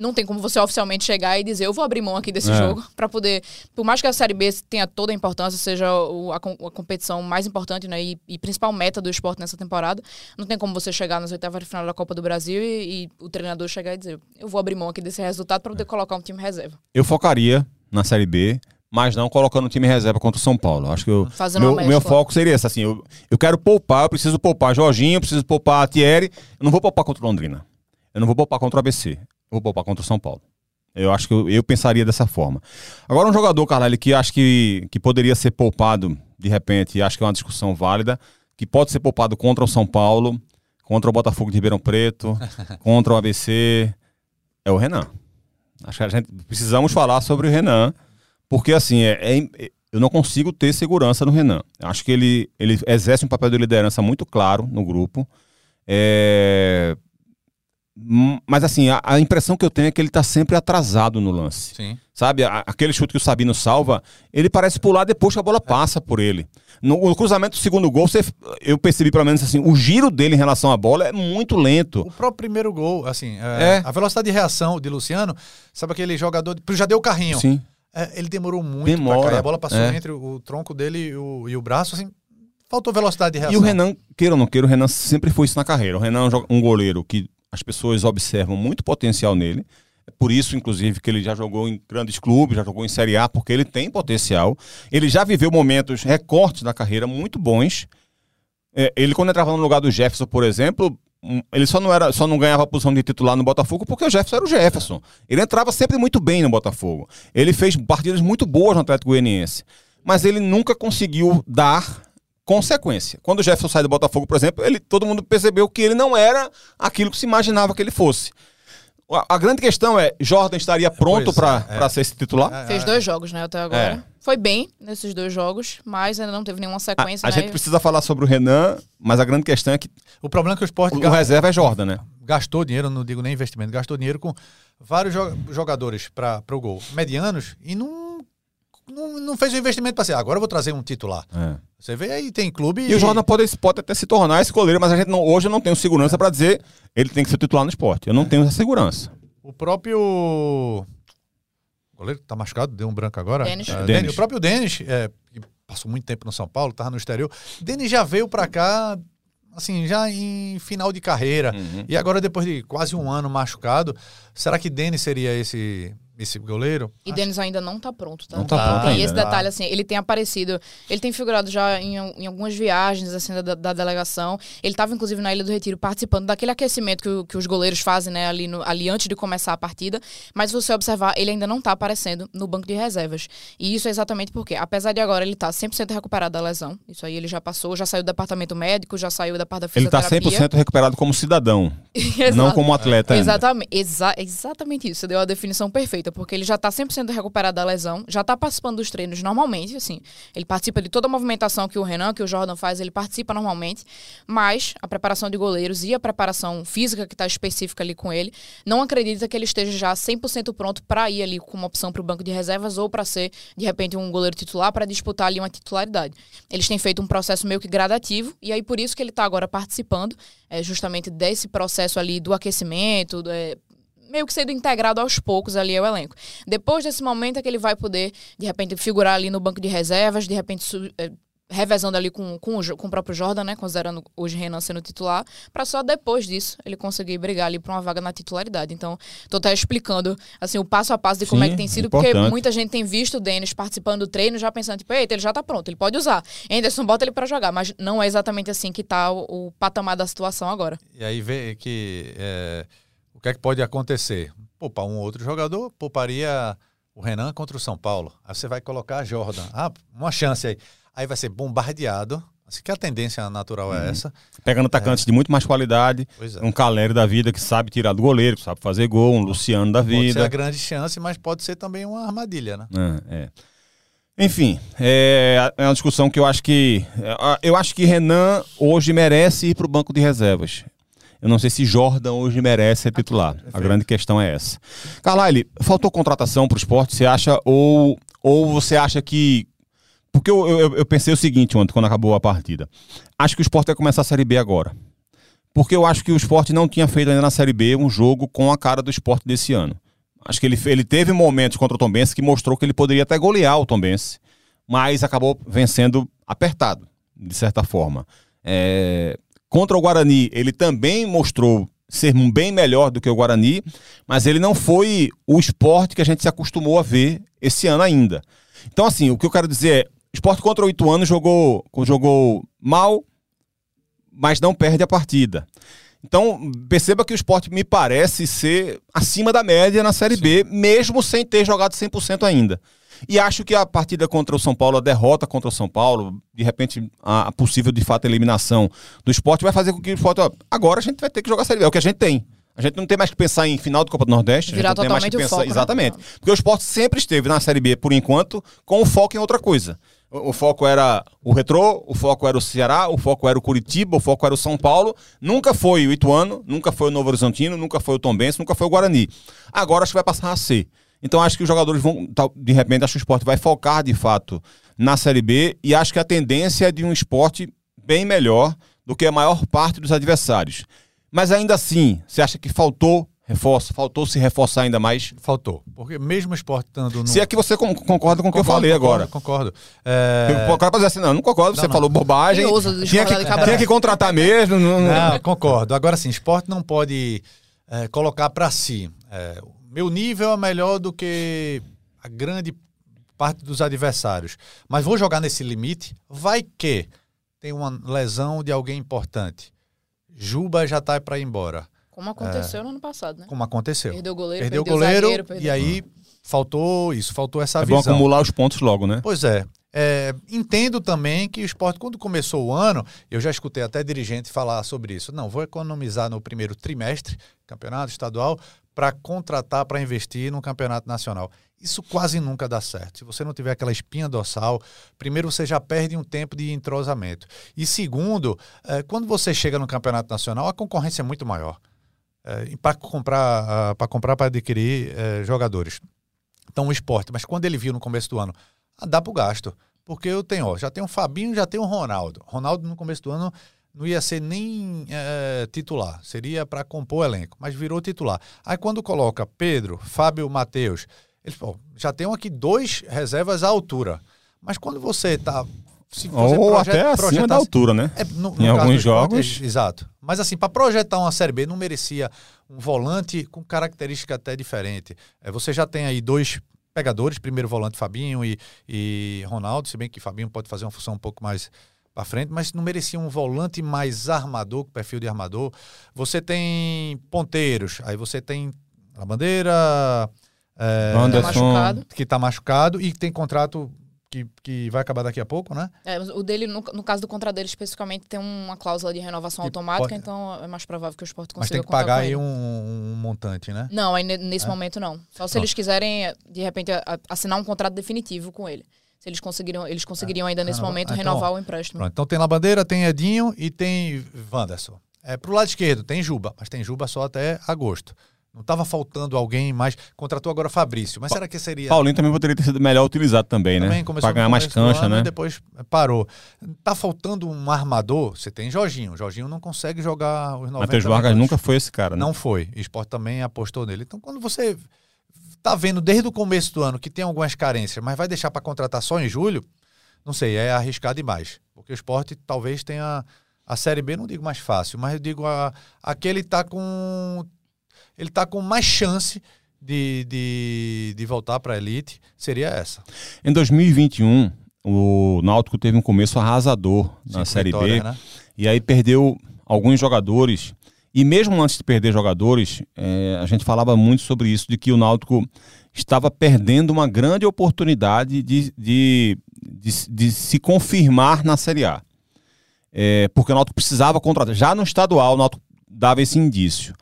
não tem como você oficialmente chegar e dizer eu vou abrir mão aqui desse é. jogo para poder, por mais que a Série B tenha toda a importância, seja o, a, a, competição mais importante né, e, e, principal meta do esporte nessa temporada, não tem como você chegar nas oitavas de final da Copa do Brasil e, e o treinador chegar e dizer eu vou abrir mão aqui desse resultado para poder colocar um time reserva. Eu focaria na Série B, mas não colocando um time reserva contra o São Paulo. Acho que eu, meu, meu foco seria esse, assim, eu, eu quero poupar, eu preciso poupar Jorginho, eu preciso poupar Thierry, eu não vou poupar contra o Londrina. Eu não vou poupar contra o ABC vou poupar contra o São Paulo. Eu acho que eu, eu pensaria dessa forma. Agora, um jogador, Carlalho, que acho que, que poderia ser poupado de repente, e acho que é uma discussão válida, que pode ser poupado contra o São Paulo, contra o Botafogo de Ribeirão Preto, <laughs> contra o ABC, é o Renan. Acho que a gente precisamos falar sobre o Renan, porque assim, é, é, eu não consigo ter segurança no Renan. Acho que ele, ele exerce um papel de liderança muito claro no grupo. É, mas assim, a, a, impressão que eu tenho é que ele tá sempre atrasado no lance. Sim. Sabe? A, aquele chute que o Sabino salva, ele parece pular depois que a bola passa por ele. No, no cruzamento do segundo gol, você, eu percebi pelo menos assim, o giro dele em relação à bola é muito lento. O próprio primeiro gol, assim, é, é. a velocidade de reação de Luciano, sabe aquele jogador, já deu o carrinho. Sim. É, ele demorou muito Demora. pra cair. A bola passou é. entre o, o, tronco dele e o, e o braço, assim, faltou velocidade de reação. E o Renan, queira ou não queira, o Renan sempre foi isso na carreira. O Renan é um goleiro que as pessoas observam muito potencial nele. É por isso, inclusive, que ele já jogou em grandes clubes, já jogou em Série A, porque ele tem potencial. Ele já viveu momentos, recortes da carreira muito bons. É, ele, quando entrava no lugar do Jefferson, por exemplo, ele só não, era, só não ganhava a posição de titular no Botafogo porque o Jefferson era o Jefferson. Ele entrava sempre muito bem no Botafogo. Ele fez partidas muito boas no Atlético Goianiense. Mas ele nunca conseguiu dar consequência. Quando o Jefferson sai do Botafogo, por exemplo, ele, todo mundo percebeu que ele não era aquilo que se imaginava que ele fosse. A, a grande questão é, Jordan estaria pronto para é, é. ser esse titular? É, Fez dois jogos, né, até agora. É. Foi bem nesses dois jogos, mas ainda não teve nenhuma sequência. A, a né? gente precisa falar sobre o Renan, mas a grande questão é que... O problema é que o esporte... O, o reserva é Jordan, né? Gastou dinheiro, não digo nem investimento, gastou dinheiro com vários jogadores para o gol medianos e não não, não fez o investimento para ser, agora eu vou trazer um titular. É. Você vê aí, tem clube. E, e... o Jordan pode, pode até se tornar esse goleiro, mas a gente não, hoje eu não tenho segurança é. para dizer ele tem que ser titular no esporte. Eu não é. tenho essa segurança. O próprio. O goleiro tá machucado, deu um branco agora. Denis. É, Denis. O próprio Denis, é, que passou muito tempo no São Paulo, tava no exterior. Denis já veio para cá, assim, já em final de carreira. Uhum. E agora, depois de quase um ano machucado, será que Denis seria esse esse goleiro. E Denis ainda não tá pronto, tá? Não tá pronto Tem ainda, esse detalhe, assim, ele tem aparecido, ele tem figurado já em, em algumas viagens, assim, da, da, delegação. Ele estava inclusive, na Ilha do Retiro, participando daquele aquecimento que, que os goleiros fazem, né, ali, no, ali antes de começar a partida. Mas se você observar, ele ainda não tá aparecendo no banco de reservas. E isso é exatamente porque, apesar de agora ele tá 100% recuperado da lesão, isso aí ele já passou, já saiu do departamento médico, já saiu da parte da fisioterapia. Ele tá 100% recuperado como cidadão, <laughs> não como atleta ainda. Exatamente, exa exatamente isso, você deu a definição perfeita, porque ele já tá 100% 100% recuperado da lesão, já está participando dos treinos normalmente, assim. Ele participa de toda a movimentação que o Renan, que o Jordan faz, ele participa normalmente, mas a preparação de goleiros e a preparação física que está específica ali com ele, não acredita que ele esteja já 100% pronto para ir ali com uma opção para o banco de reservas ou para ser, de repente, um goleiro titular para disputar ali uma titularidade. Eles têm feito um processo meio que gradativo e aí por isso que ele está agora participando é, justamente desse processo ali do aquecimento, é, meio que sendo integrado aos poucos ali ao elenco. Depois desse momento é que ele vai poder, de repente, figurar ali no banco de reservas, de repente é, revezando ali com, com, o, com o próprio Jordan, né, considerando hoje Renan sendo titular, para só depois disso ele conseguir brigar ali por uma vaga na titularidade. Então, tô até explicando assim o passo a passo de como Sim, é que tem sido, importante. porque muita gente tem visto o Denis participando do treino já pensando, tipo, eita, ele já tá pronto, ele pode usar. Anderson bota ele para jogar, mas não é exatamente assim que tá o, o, patamar da situação agora. E aí vê que é o que é que pode acontecer? Poupar um outro jogador, pouparia o Renan contra o São Paulo. Aí você vai colocar a Jordan. Ah, uma chance aí. Aí vai ser bombardeado. Assim que a tendência natural é uhum. essa. Pegando atacantes é. de muito mais qualidade. É. Um Calério da vida que sabe tirar do goleiro, que sabe fazer gol, um Luciano da vida. Pode ser a grande chance, mas pode ser também uma armadilha, né? É, é. Enfim, é, é uma discussão que eu acho que. É, eu acho que Renan hoje merece ir para o banco de reservas. Eu não sei se Jordan hoje merece ser titular. A grande questão é essa. Carlyle, faltou contratação para o esporte, você acha? Ou, ou você acha que. Porque eu, eu, eu pensei o seguinte ontem, quando acabou a partida. Acho que o esporte vai começar a Série B agora. Porque eu acho que o esporte não tinha feito ainda na Série B um jogo com a cara do esporte desse ano. Acho que ele, ele teve momentos contra o Tombense que mostrou que ele poderia até golear o Tombense, mas acabou vencendo apertado, de certa forma. É, contra o Guarani, ele também mostrou ser bem melhor do que o Guarani, mas ele não foi o esporte que a gente se acostumou a ver esse ano ainda. Então, assim, o que eu quero dizer é: o esporte contra oito anos jogou, jogou mal, mas não perde a partida. Então, perceba que o esporte me parece ser acima da média na Série Sim. B, mesmo sem ter jogado 100% ainda. E acho que a partida contra o São Paulo, a derrota contra o São Paulo, de repente a, possível de fato eliminação do esporte vai fazer com que o esporte. Ó, agora a gente vai ter que jogar a Série B, é o que a gente tem. A gente não tem mais que pensar em final do Copa do Nordeste. Virar a gente não tem mais que pensar. Foco, né? Exatamente. Né? Porque o esporte sempre esteve na Série B, por enquanto, com o foco em outra coisa. O, o foco era o Retrô, o foco era o Ceará, o foco era o Curitiba, o foco era o São Paulo. Nunca foi o Ituano, nunca foi o Novo Horizontino, nunca foi o Tombense, nunca foi o Guarani. Agora acho que vai passar a ser. Então acho que os jogadores vão, de repente, acho que o esporte vai focar de fato na Série B e acho que a tendência é de um esporte bem melhor do que a maior parte dos adversários. Mas ainda assim, você acha que faltou reforço, faltou se reforçar ainda mais? Faltou. Porque mesmo o esporte estando no... Se é que você concorda com o que eu falei concordo, agora. Concordo. É... O cara pode dizer assim, não, não concordo, não, você não. falou bobagem. Tinha que, tinha que contratar mesmo. Não, não, concordo. Agora sim, esporte não pode é, colocar para si. É, meu nível é melhor do que a grande parte dos adversários. Mas vou jogar nesse limite. Vai que tem uma lesão de alguém importante. Juba já tá para ir embora. Como aconteceu é, no ano passado, né? Como aconteceu. Perdeu o goleiro, perdeu, perdeu o goleiro, zagueiro, perdeu... e aí faltou isso, faltou essa é visão. É bom acumular os pontos logo, né? Pois é. É, entendo também que o esporte, quando começou o ano, eu já escutei até dirigente falar sobre isso. Não, vou economizar no primeiro trimestre, campeonato estadual, para contratar, para investir no campeonato nacional. Isso quase nunca dá certo. Se você não tiver aquela espinha dorsal, primeiro você já perde um tempo de entrosamento. E segundo, é, quando você chega no campeonato nacional, a concorrência é muito maior. É, para comprar, para comprar, para adquirir é, jogadores. Então, o esporte. Mas quando ele viu no começo do ano, ah, dá para o gasto. Porque eu tenho, ó, já tem o Fabinho, já tem o Ronaldo. Ronaldo no começo do ano não ia ser nem é, titular, seria para compor o elenco, mas virou titular. Aí quando coloca Pedro, Fábio, Matheus, eles pô, já tem aqui dois reservas à altura. Mas quando você está ou até acima da altura, né? É, no, no em alguns jogos. Esporte, exato. Mas assim, para projetar uma Série B, não merecia um volante com característica até diferente. É, você já tem aí dois pegadores, primeiro volante Fabinho e, e Ronaldo, se bem que Fabinho pode fazer uma função um pouco mais para frente, mas não merecia um volante mais armador, com perfil de armador. Você tem ponteiros, aí você tem a bandeira é, Anderson, que está machucado e tem contrato que, que vai acabar daqui a pouco, né? É, o dele, no, no, caso do contrato dele especificamente, tem uma cláusula de renovação automática, pode... então é mais provável que o esporte consiga Mas tem que pagar aí um, um, montante, né? Não, aí nesse é? momento não. Só se eles quiserem, de repente, assinar um contrato definitivo com ele. Se eles conseguiriam, eles conseguiriam ainda nesse momento ah, então, renovar o empréstimo. Pronto, então tem La Bandeira, tem Edinho e tem Wanderson. É, pro lado esquerdo tem Juba, mas tem Juba só até agosto. Não estava faltando alguém mais. Contratou agora Fabrício. Mas pa será que seria. Paulinho também poderia ter sido melhor utilizado também, né? também né? Para ganhar mais cancha, ano, né? depois parou. Tá faltando um armador. Você tem Jorginho. Jorginho não consegue jogar os 90 Matheus Vargas nunca foi esse cara, né? Não foi. O esporte também apostou nele. Então, quando você tá vendo desde o começo do ano que tem algumas carências, mas vai deixar para contratar só em julho, não sei, é arriscar demais. Porque o esporte talvez tenha. A Série B, não digo mais fácil, mas eu digo a, aquele tá com ele está com mais chance de, de, de voltar para a elite, seria essa. Em 2021, o Náutico teve um começo arrasador na Série B. Né? E aí perdeu alguns jogadores. E mesmo antes de perder jogadores, é, a gente falava muito sobre isso, de que o Náutico estava perdendo uma grande oportunidade de, de, de, de se confirmar na Série A. É, porque o Náutico precisava contratar. Já no estadual, o Náutico dava esse indício.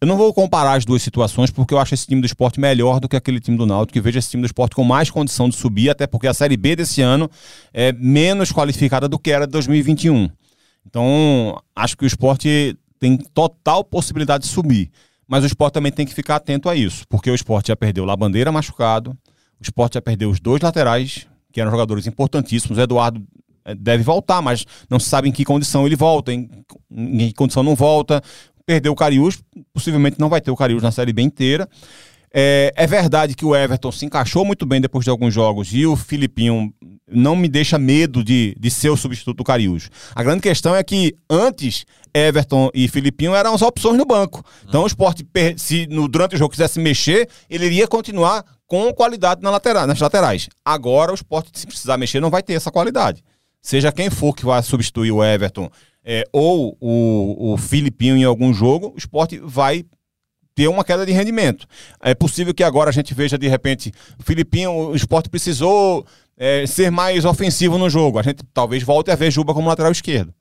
Eu não vou comparar as duas situações porque eu acho esse time do esporte melhor do que aquele time do Náutico, que vejo esse time do esporte com mais condição de subir, até porque a Série B desse ano é menos qualificada do que era de 2021. Então, acho que o esporte tem total possibilidade de subir. Mas o esporte também tem que ficar atento a isso, porque o esporte já perdeu o Labandeira machucado, o esporte já perdeu os dois laterais, que eram jogadores importantíssimos. O Eduardo eh, deve voltar, mas não se sabe em que condição ele volta, em, em que condição não volta. Perdeu o Cariús, possivelmente não vai ter o Cariús na Série B inteira. É, é, verdade que o Everton se encaixou muito bem depois de alguns jogos e o Filipinho não me deixa medo de, de ser o substituto do Cariús. A grande questão é que antes Everton e Filipinho eram as opções no banco. Então o esporte, se no, durante o jogo quisesse mexer, ele iria continuar com qualidade na lateral, nas laterais. Agora o esporte, se precisar mexer, não vai ter essa qualidade. Seja quem for que vai substituir o Everton é, ou o, o Filipinho em algum jogo, o esporte vai ter uma queda de rendimento. É possível que agora a gente veja, de repente, o Filipinho, o esporte precisou é, ser mais ofensivo no jogo. A gente talvez volte a ver Juba como lateral esquerdo.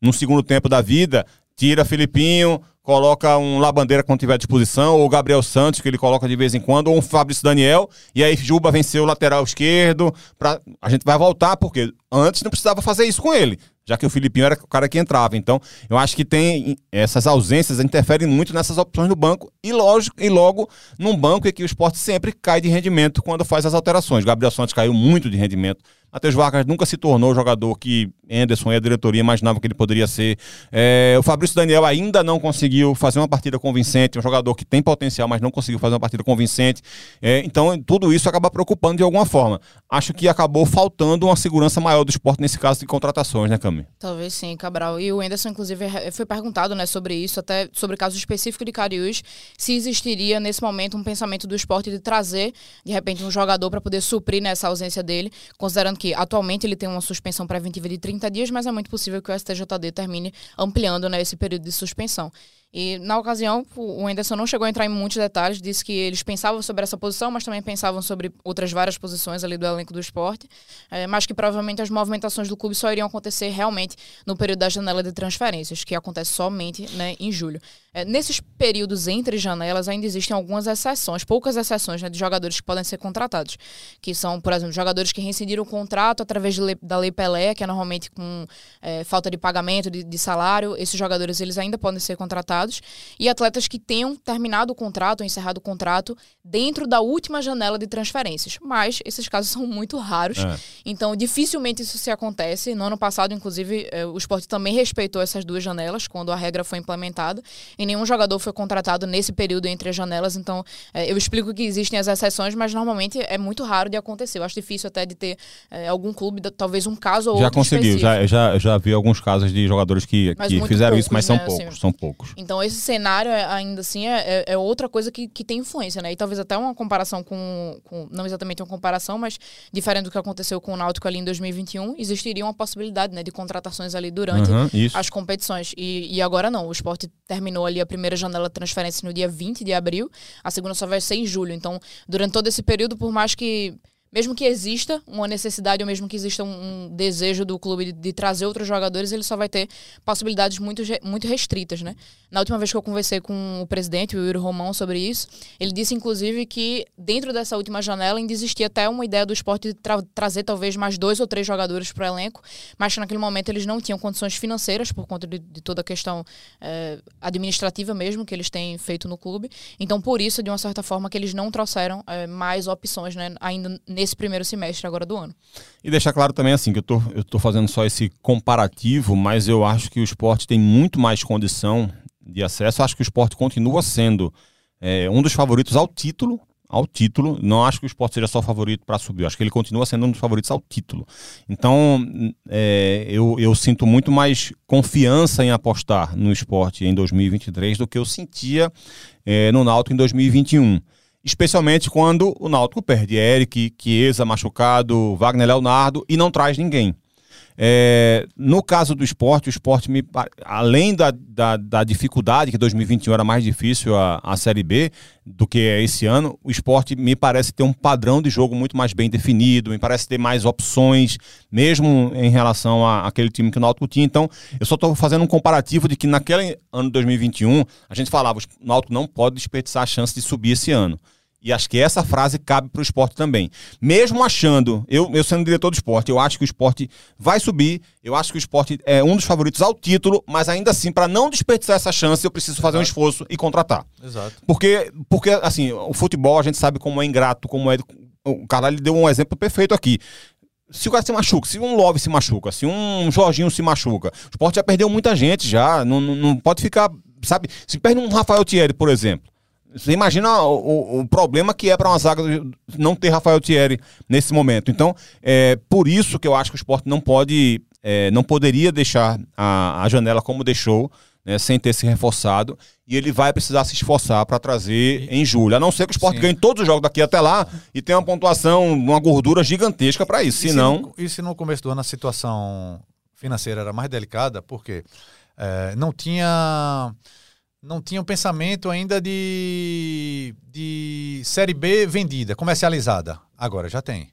No segundo tempo da vida, tira Filipinho, coloca um Labandeira quando tiver à disposição, ou Gabriel Santos, que ele coloca de vez em quando, ou um Fabrício Daniel, e aí Juba venceu o lateral esquerdo. Pra... A gente vai voltar, porque antes não precisava fazer isso com ele já que o Filipinho era o cara que entrava. Então, eu acho que tem essas ausências interferem muito nessas opções do banco e, lógico, e logo num banco em que o esporte sempre cai de rendimento quando faz as alterações. Gabriel Santos caiu muito de rendimento Matheus Vargas nunca se tornou o jogador que Anderson e a diretoria imaginavam que ele poderia ser. É, o Fabrício Daniel ainda não conseguiu fazer uma partida convincente, um jogador que tem potencial, mas não conseguiu fazer uma partida convincente. É, então, tudo isso acaba preocupando de alguma forma. Acho que acabou faltando uma segurança maior do esporte nesse caso de contratações, né, Cami? Talvez sim, Cabral. E o Anderson, inclusive, foi perguntado né, sobre isso, até sobre o caso específico de Cariús, se existiria nesse momento um pensamento do esporte de trazer, de repente, um jogador para poder suprir nessa ausência dele, considerando que atualmente ele tem uma suspensão preventiva de 30 dias, mas é muito possível que o STJD termine ampliando né, esse período de suspensão. E na ocasião, o Anderson não chegou a entrar em muitos detalhes, disse que eles pensavam sobre essa posição, mas também pensavam sobre outras várias posições ali do elenco do esporte, é, mas que provavelmente as movimentações do clube só iriam acontecer realmente no período da janela de transferências, que acontece somente né, em julho. É, nesses períodos entre janelas ainda existem algumas exceções, poucas exceções né, de jogadores que podem ser contratados, que são, por exemplo, jogadores que rescindiram o contrato através lei, da Lei Pelé, que é normalmente com é, falta de pagamento de, de salário, esses jogadores eles ainda podem ser contratados e atletas que tenham terminado o contrato ou encerrado o contrato dentro da última janela de transferências. Mas esses casos <laughs> são muito raros, é. então dificilmente isso se acontece. No ano passado, inclusive, eh, o esporte também respeitou essas duas janelas quando a regra foi implementada e nenhum jogador foi contratado nesse período entre as janelas. Então, eh, eu explico que existem as exceções, mas normalmente é muito raro de acontecer. Eu acho difícil até de ter é, algum clube, talvez um caso ou já outro. Já conseguiu, já, já, já vi alguns casos de jogadores que, que fizeram poucos, isso, mas né? são poucos, assim, são poucos. Então, então, esse cenário, é, ainda assim, é, é, é, outra coisa que, que tem influência, né? E talvez até uma comparação com, com, Não exatamente uma comparação, mas diferente do que aconteceu com o Náutico ali em 2021, existiria uma possibilidade né, de contratações ali durante uhum, as competições. E, e agora não. O esporte terminou ali a primeira janela de transferência no dia 20 de abril, a segunda só vai ser em julho. Então, durante todo esse período, por mais que mesmo que exista uma necessidade ou mesmo que exista um, desejo do clube de, de, trazer outros jogadores, ele só vai ter possibilidades muito, muito restritas, né? Na última vez que eu conversei com o presidente, o Yuri Romão, sobre isso, ele disse, inclusive, que dentro dessa última janela ainda existia até uma ideia do esporte de tra trazer talvez mais dois ou três jogadores para o elenco, mas que naquele momento eles não tinham condições financeiras por conta de, de toda a questão eh, administrativa mesmo que eles têm feito no clube. Então, por isso, de uma certa forma, que eles não trouxeram eh, mais opções, né? Ainda nesse primeiro semestre agora do ano. E deixar claro também assim, que eu tô, eu tô fazendo só esse comparativo, mas eu acho que o esporte tem muito mais condição de acesso. Eu acho que o esporte continua sendo é, um dos favoritos ao título, ao título. Não acho que o esporte seja só favorito para subir. Acho que ele continua sendo um dos favoritos ao título. Então, é, eu, eu sinto muito mais confiança em apostar no esporte em 2023 do que eu sentia é, no Náutico em 2021 especialmente quando o Náutico perde Eric, Chiesa machucado, Wagner Leonardo e não traz ninguém. É, no caso do esporte, o esporte, me, além da, da, da, dificuldade, que 2021 era mais difícil a, a Série B do que é esse ano, o esporte me parece ter um padrão de jogo muito mais bem definido, me parece ter mais opções, mesmo em relação àquele time que o Náutico tinha. Então, eu só estou fazendo um comparativo de que naquele ano de 2021, a gente falava, o Náutico não pode desperdiçar a chance de subir esse ano. E acho que essa frase cabe para o esporte também. Mesmo achando, eu, eu sendo diretor do esporte, eu acho que o esporte vai subir, eu acho que o esporte é um dos favoritos ao título, mas ainda assim, para não desperdiçar essa chance, eu preciso fazer Exato. um esforço e contratar. Exato. Porque, porque, assim, o futebol a gente sabe como é ingrato, como é. O cara deu um exemplo perfeito aqui se o cara se machuca, se um Love se machuca, se um Jorginho se machuca, o esporte já perdeu muita gente já, não, não, não pode ficar, sabe, se perde um Rafael Thierry, por exemplo, você imagina o, o, problema que é para uma zaga não ter Rafael Thierry nesse momento. Então, é por isso que eu acho que o esporte não pode, é, não poderia deixar a, a janela como deixou, né, sem ter se reforçado. E ele vai precisar se esforçar para trazer em julho. A não ser que o esporte Sim. ganhe todos os jogos daqui até lá e tenha uma pontuação, uma gordura gigantesca para isso. E Senão... E se no começo do ano a situação financeira era mais delicada, porque é, não tinha não tinha um pensamento ainda de, de Série B vendida, comercializada. Agora já tem.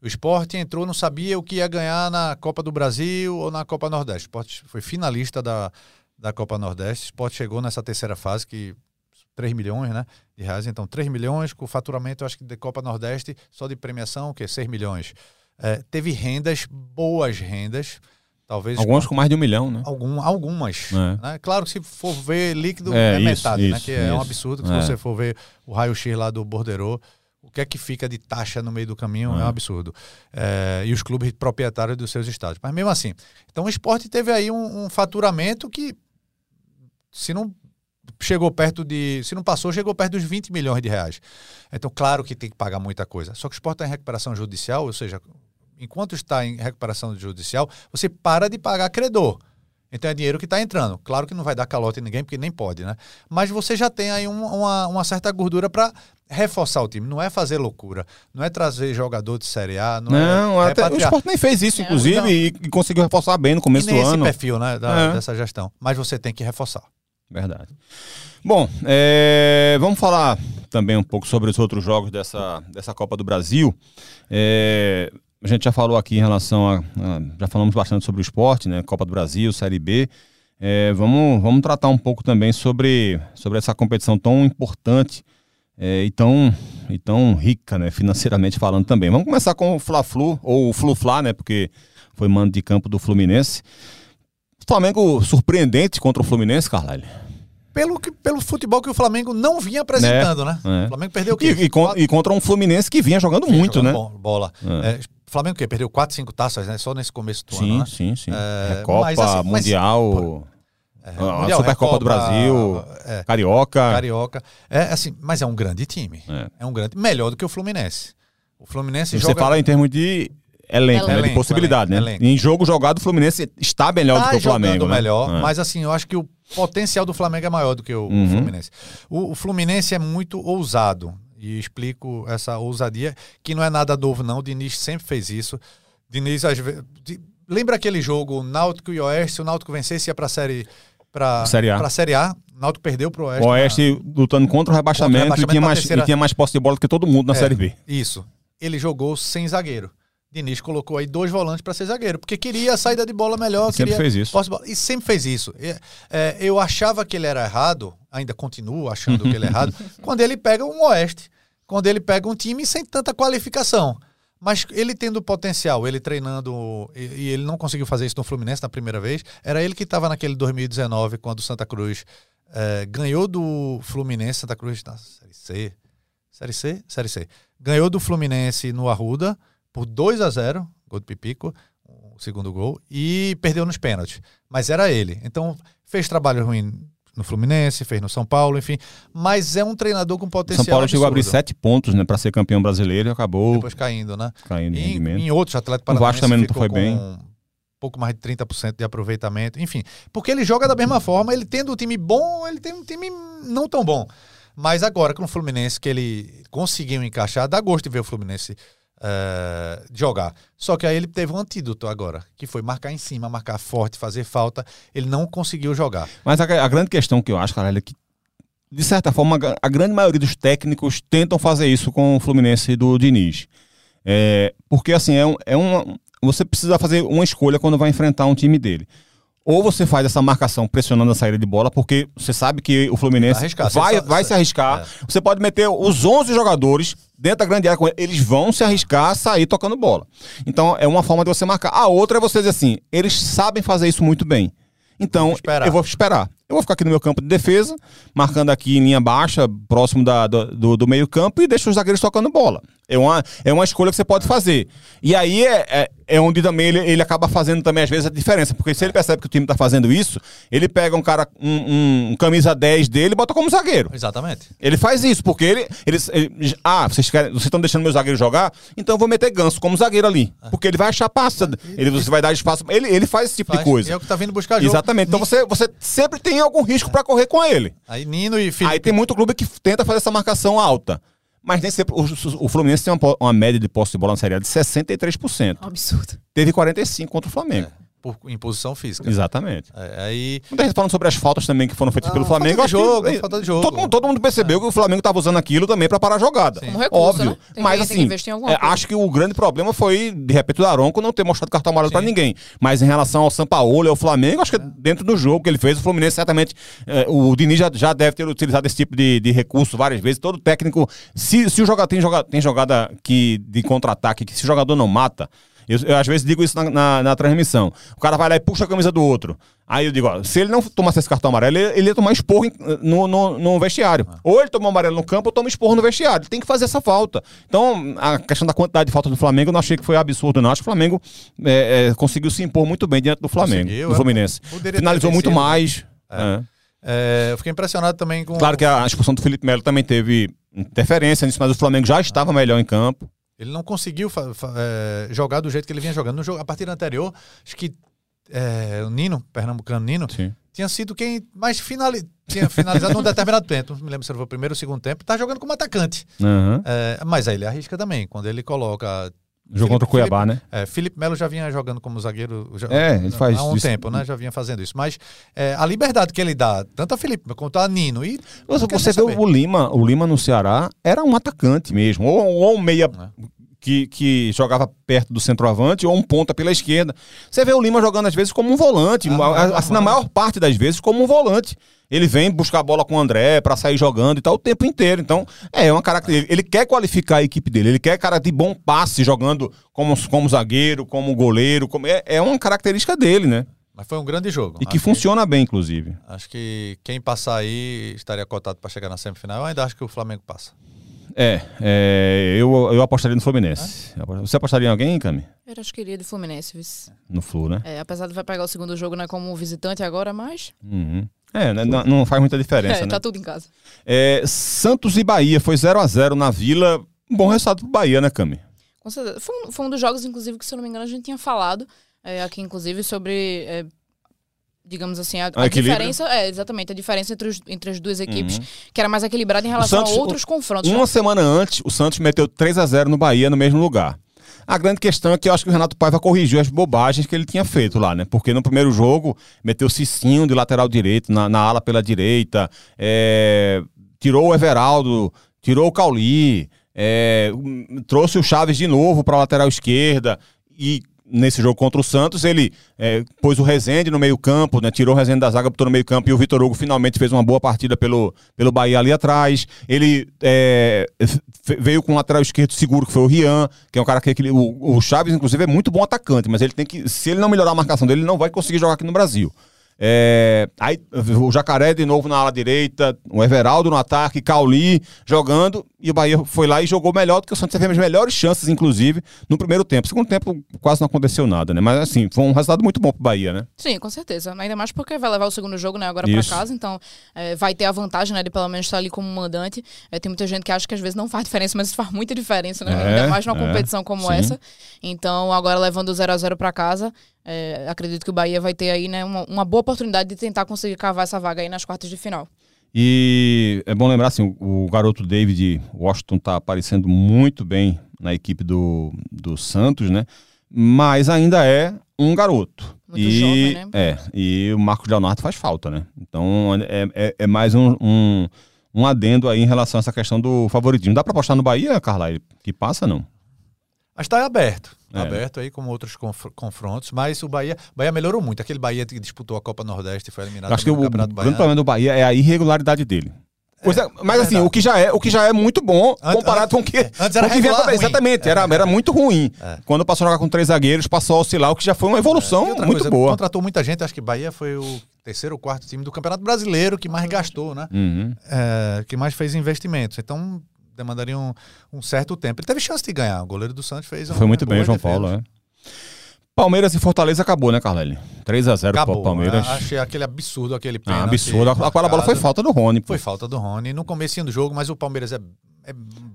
O esporte entrou, não sabia o que ia ganhar na Copa do Brasil ou na Copa Nordeste. O esporte foi finalista da, da Copa Nordeste. O esporte chegou nessa terceira fase, que 3 milhões né, de reais. Então, 3 milhões, com faturamento, acho que da Copa Nordeste, só de premiação, o quê? 6 milhões. É, teve rendas, boas rendas. Talvez Algumas com, com mais de um milhão, né? Algum, algumas. É. Né? Claro que se for ver líquido é, é metade, isso, né? Que isso, é um absurdo. Que se é. você for ver o raio-x lá do Bordeiro, o que é que fica de taxa no meio do caminho é, um é. absurdo. É, e os clubes proprietários dos seus estados. Mas mesmo assim. Então o esporte teve aí um, um faturamento que, se não chegou perto de. Se não passou, chegou perto dos 20 milhões de reais. Então, claro que tem que pagar muita coisa. Só que o esporte está em recuperação judicial, ou seja, enquanto está em recuperação judicial, você para de pagar credor. Então é dinheiro que está entrando. Claro que não vai dar calote em ninguém, porque nem pode, né? Mas você já tem aí um, uma, uma certa gordura para reforçar o time. Não é fazer loucura. Não é trazer jogador de Série A. Não, é não é até, o Sport nem fez isso, inclusive, não. e, e conseguiu reforçar bem no começo do ano. esse perfil né, da, é. dessa gestão. Mas você tem que reforçar. Verdade. Bom, é, vamos falar também um pouco sobre os outros jogos dessa, dessa Copa do Brasil. É, a gente já falou aqui em relação a, Já falamos bastante sobre o esporte, né? Copa do Brasil, Série B. É, vamos, vamos tratar um pouco também sobre, sobre essa competição tão importante é, e, tão, e tão rica, né? Financeiramente falando também. Vamos começar com o Fla-Flu, ou o Flu-Fla, né? Porque foi mando de campo do Fluminense. Flamengo surpreendente contra o Fluminense, Carlalho pelo, que, pelo futebol que o Flamengo não vinha apresentando, é, né? É. O Flamengo perdeu o quê? E, e, e, contra um Fluminense que vinha jogando vinha muito, jogando né? Bola. É. é Flamengo que perdeu 4, 5 taças, né? Só nesse começo do sim, ano, né? Sim, sim, é, Copa, mas, assim, Mundial... Mas, é, a Supercopa Recopa, do Brasil, é, Carioca. Carioca. É assim, mas é um grande time. É. é um grande, melhor do que o Fluminense. O Fluminense Você joga... fala em termos de elenco, elenco né, de possibilidade, elenco, né? Elenco. Em jogo jogado, o Fluminense está melhor tá do que o Flamengo. Né? melhor, é. mas assim, eu acho que o potencial do Flamengo é maior do que o, uhum. Fluminense. O, o, Fluminense é muito ousado. E explico essa ousadia, que não é nada novo, não. O Diniz sempre fez isso. Diniz, às vezes. Lembra aquele jogo Náutico e Oeste? O Náutico vencesse ia para a série. Para série A. Pra série A. O Náutico perdeu para o Oeste. O Oeste na... lutando contra o rebaixamento, contra o rebaixamento e, tinha mais, terceira... e tinha mais posse de bola do que todo mundo na é, Série B. Isso. Ele jogou sem zagueiro. Diniz colocou aí dois volantes para ser zagueiro, porque queria a saída de bola melhor. Sempre queria fez isso. E sempre fez isso. É, eu achava que ele era errado, ainda continuo achando que ele é errado, <laughs> quando ele pega um Oeste, quando ele pega um time sem tanta qualificação. Mas ele tendo potencial, ele treinando, e, ele não conseguiu fazer isso no Fluminense na primeira vez, era ele que estava naquele 2019, quando o Santa Cruz é, ganhou do Fluminense, Santa Cruz na Série C, Série C? Série C. Ganhou do Fluminense no Arruda, por 2 a 0 gol de Pipico, o segundo gol, e perdeu nos pênaltis. Mas era ele. Então, fez trabalho ruim no Fluminense, fez no São Paulo, enfim. Mas é um treinador com potencial. São Paulo absurdo. chegou a abrir sete pontos, né, para ser campeão brasileiro e acabou. Depois caindo, né? Caindo em, em rendimento. Em outros atletas paranaenses. O Vasco também não foi bem. Um pouco mais de 30% de aproveitamento, enfim. Porque ele joga da mesma forma, ele tendo um time bom, ele tem um time não tão bom. Mas agora com o Fluminense, que ele conseguiu encaixar, dá gosto de ver o Fluminense uh, jogar. Só que aí ele teve um antídoto agora, que foi marcar em cima, marcar forte, fazer falta. Ele não conseguiu jogar. Mas a, a grande questão que eu acho, cara, é que, de certa forma, a grande maioria dos técnicos tentam fazer isso com o Fluminense do Diniz. É, porque, assim, é, um, é uma, você precisa fazer uma escolha quando vai enfrentar um time dele. Ou você faz essa marcação pressionando a saída de bola, porque você sabe que o Fluminense Arriscar, vai, só- vai se arriscar. Você pode meter os 11 jogadores dentro da grande área eles vão se arriscar a sair tocando bola. Então é uma forma de você marcar. A outra é você dizer assim, eles sabem fazer isso muito bem. Então Vou esperar. eu vou esperar. Eu vou ficar aqui no meu campo de defesa, marcando aqui em linha baixa, próximo da, do, do- do meio campo, e deixo os zagueiros tocando bola. É uma, é uma escolha que você pode fazer. E aí é, é, é onde também ele, ele acaba fazendo também, às vezes, a diferença. Porque se ele percebe que o time tá fazendo isso, ele pega um cara, um, um- camisa 10 dele e bota como zagueiro. Exatamente. Ele faz isso, porque ele. Eles, ele- ah, vocês querem, vocês estão deixando meu zagueiro jogar? Então eu vou meter ganso como zagueiro ali. Porque ele vai achar passa. Ele, você vai dar espaço. Ele, ele faz esse tipo Faz. de coisa. É o que tá vindo buscar jogo. Exatamente. Então você, você sempre tem algum risco pra correr com ele. Aí Nino e Felipe. Aí tem muito clube que tenta fazer essa marcação alta. Mas nem sempre. O, o Fluminense tem uma, uma média de posse de bola na Série A de 63%. Absurdo. Teve 45% contra o Flamengo. Por imposição física. Exatamente. É, aí Muita gente falando sobre as faltas também que foram feitas Ah, pelo falta Flamengo. de acho que- jogo, eh, falta de jogo. Todo, mundo- todo mundo percebeu que o Flamengo estava usando aquilo também para parar a jogada. Como recurso, Óbvio. né? Tem Mas que- tem que assim, investir em alguma é, coisa. acho que o grande problema foi, de repente, o Daronco não ter mostrado cartão amarelo para Sim. ninguém. Mas em relação ao Sampaoli e ao Flamengo, acho que dentro do jogo que ele fez, o Fluminense certamente. eh, o Diniz já, já deve ter utilizado esse tipo de, de recurso várias vezes. Todo técnico. Se, se o jogador tem, joga, tem jogada que, de contra-ataque, que se o jogador não mata. Eu, eu, às vezes digo isso na, na, na transmissão. O cara vai lá e puxa a camisa do outro. Aí eu digo, ó, se ele não tomasse esse cartão amarelo, ele, ele ia tomar esporro no, no, no vestiário. Ou ele toma amarelo no campo ou toma esporro no vestiário. Ele tem que fazer essa falta. Então, a questão da quantidade de falta do Flamengo, eu não achei que foi absurdo, não. Acho que o Flamengo é, é, conseguiu se impor muito bem diante do Flamengo, Conseguiu, do é. Fluminense. Finalizou muito mais. é. é, eu fiquei impressionado também com. Claro que a expulsão do Felipe Melo também teve interferência nisso, mas o Flamengo já estava melhor em campo. Ele não conseguiu é, jogar do jeito que ele vinha jogando. No jogo, a partida anterior, acho que é, o Nino, pernambucano Nino, Sim. tinha sido quem mais finali... tinha finalizado num determinado tempo. Não me lembro se foi o primeiro ou o segundo tempo. Tá jogando como atacante. Uhum. É, mas aí ele arrisca também. Quando ele coloca. Jogo contra o Cuiabá, né? É, Felipe Melo já vinha jogando como zagueiro já- É, ele faz há um isso. tempo, né? Já vinha fazendo isso. Mas é, a liberdade que ele dá, tanto a Felipe quanto a Nino. E Você, vê o Lima, o Lima no Ceará era um atacante mesmo, ou, ou um meia É. que, que jogava perto do centroavante, ou um ponta pela esquerda. Você vê o Lima jogando às vezes como um volante, Ah, é assim, na maior parte das vezes como um volante. Ele vem buscar a bola com o André pra sair jogando e tal o tempo inteiro. Então, é uma característica. Ele quer qualificar a equipe dele, ele quer cara de bom passe jogando como, como zagueiro, como goleiro. Como, é, é uma característica dele, né? Mas foi um grande jogo. E que Acho funciona bem, inclusive. Acho que quem passar aí estaria cotado para chegar na semifinal. Eu ainda acho que o Flamengo passa. É, é, eu, eu apostaria no Fluminense. Você apostaria em alguém, Cami? Era acho que iria de Fluminense, vice. No Flu, né? É, apesar de vai pegar o segundo jogo né, como visitante agora, mas Uhum. É, né, não, não faz muita diferença, <laughs> é, né? tá tudo em casa. É, Santos e Bahia foi 0 a 0 na Vila. Um bom resultado pro Bahia, né, Cami? Com certeza. Foi um, foi um dos jogos, inclusive, que, se eu não me engano, a gente tinha falado é, aqui, inclusive, sobre, é, digamos assim, a, a diferença. É, exatamente, a diferença entre, os- entre as duas equipes, Uhum. que era mais equilibrada em relação Santos- a outros confrontos. né? Uma semana antes, o Santos meteu 3 a 0 no Bahia no mesmo lugar. A grande questão é que eu acho que o Renato Paiva corrigiu as bobagens que ele tinha feito lá, né? Porque no primeiro jogo meteu o Cicinho de lateral direito, na, na ala pela direita, é, tirou o Everaldo, tirou o Cauli, é, hum, trouxe o Chaves de novo para a lateral esquerda e nesse jogo contra o Santos ele é, pôs o Rezende no meio campo, né? tirou o Rezende da zaga, botou no meio campo e o Vitor Hugo finalmente fez uma boa partida pelo, pelo Bahia ali atrás. Ele é, veio com o lateral esquerdo seguro, que foi o Rian, que é um cara que o, o Chaves, inclusive, é muito bom atacante, mas ele tem que, se ele não melhorar a marcação dele, ele não vai conseguir jogar aqui no Brasil. É, aí o Jacaré de novo na ala direita, o Everaldo no ataque, Cauli jogando, e o Bahia foi lá e jogou melhor do que o Santos teve as melhores chances, inclusive, no primeiro tempo. Segundo tempo quase não aconteceu nada, né? Mas assim, foi um resultado muito bom pro Bahia, né? Sim, com certeza. Ainda mais porque vai levar o segundo jogo, né, agora pra casa, então é, vai ter a vantagem, né, de pelo menos estar ali como mandante. É, tem muita gente que acha que às vezes não faz diferença, mas isso faz muita diferença, né? É, Ainda mais numa é, competição como sim. essa. Então, agora levando o 0 a 0 pra casa, é, acredito que o Bahia vai ter aí, né, uma, uma boa oportunidade de tentar conseguir cavar essa vaga aí nas quartas de final. E é bom lembrar assim, o, o garoto David Washington tá aparecendo muito bem na equipe do, do Santos, né? Mas ainda é um garoto. Muito e, jovem, né? É, e o Marcos Leonardo faz falta, né? Então é, é, é mais um, um, um adendo aí em relação a essa questão do favoritismo. Dá pra apostar no Bahia, Carla? Que passa, não? Mas está aberto. É. aberto aí, como outros conf- confrontos. Mas o Bahia, Bahia melhorou muito. Aquele Bahia que disputou a Copa Nordeste e foi eliminado Eu acho que o grande Baiano. problema do Bahia é a irregularidade dele. Coisa- mas assim, verdade. o que, já é, o que já é muito bom Antes- comparado com o que. antes era com que vinha ruim. Exatamente, É. era, era muito ruim. É. Quando passou a jogar com três zagueiros, passou a oscilar, o que já foi uma evolução muito coisa, boa. Contratou muita gente. Acho que Bahia foi o terceiro ou quarto time do Campeonato Brasileiro que mais gastou, né? Uhum. É, que mais fez investimentos. Então demandaria um, um certo tempo. Ele teve chance de ganhar. O goleiro do Santos fez Foi muito bem, João. Paulo. É. Palmeiras e Fortaleza acabou, né, Carlele? 3x0 pro Acabou. Palmeiras. Ah, Achei aquele absurdo, aquele Ah, pênalti. absurdo. Aquela bola foi falta do Rony. pô. Foi falta do Rony no começo do jogo, mas o Palmeiras é, é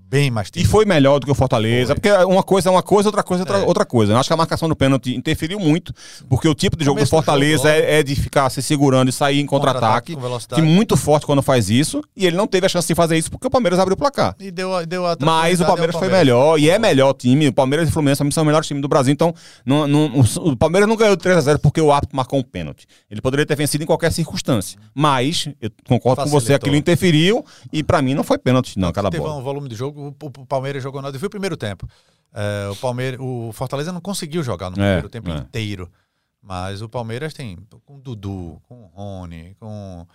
bem mais E time. foi melhor do que o Fortaleza, Foi. porque uma coisa é uma coisa, outra coisa é outra, É. outra coisa. Eu acho que a marcação do pênalti interferiu muito, porque o tipo de jogo do Fortaleza jogo, é, é de ficar se segurando e sair em contra-ataque, com que muito forte quando faz isso, e ele não teve a chance de fazer isso porque o Palmeiras abriu o placar. E deu, a- deu a Mas o Palmeiras ao foi melhor, e é melhor time. O Palmeiras e o Fluminense também são os melhores times do Brasil, então não, não- o, Palmeiras não ganhou de 3x0 porque o árbitro marcou um pênalti. Ele poderia ter vencido em qualquer circunstância. Mas, eu concordo com você, Facilitou. aquilo interferiu, e pra mim não foi pênalti, não, aquela bola. Um volume de jogo, o, o Palmeiras jogou nada. Eu vi o primeiro tempo. É, o, Palmeiras, o Fortaleza não conseguiu jogar no É, primeiro tempo é. inteiro. Mas o Palmeiras tem com o Dudu, com o Rony, com.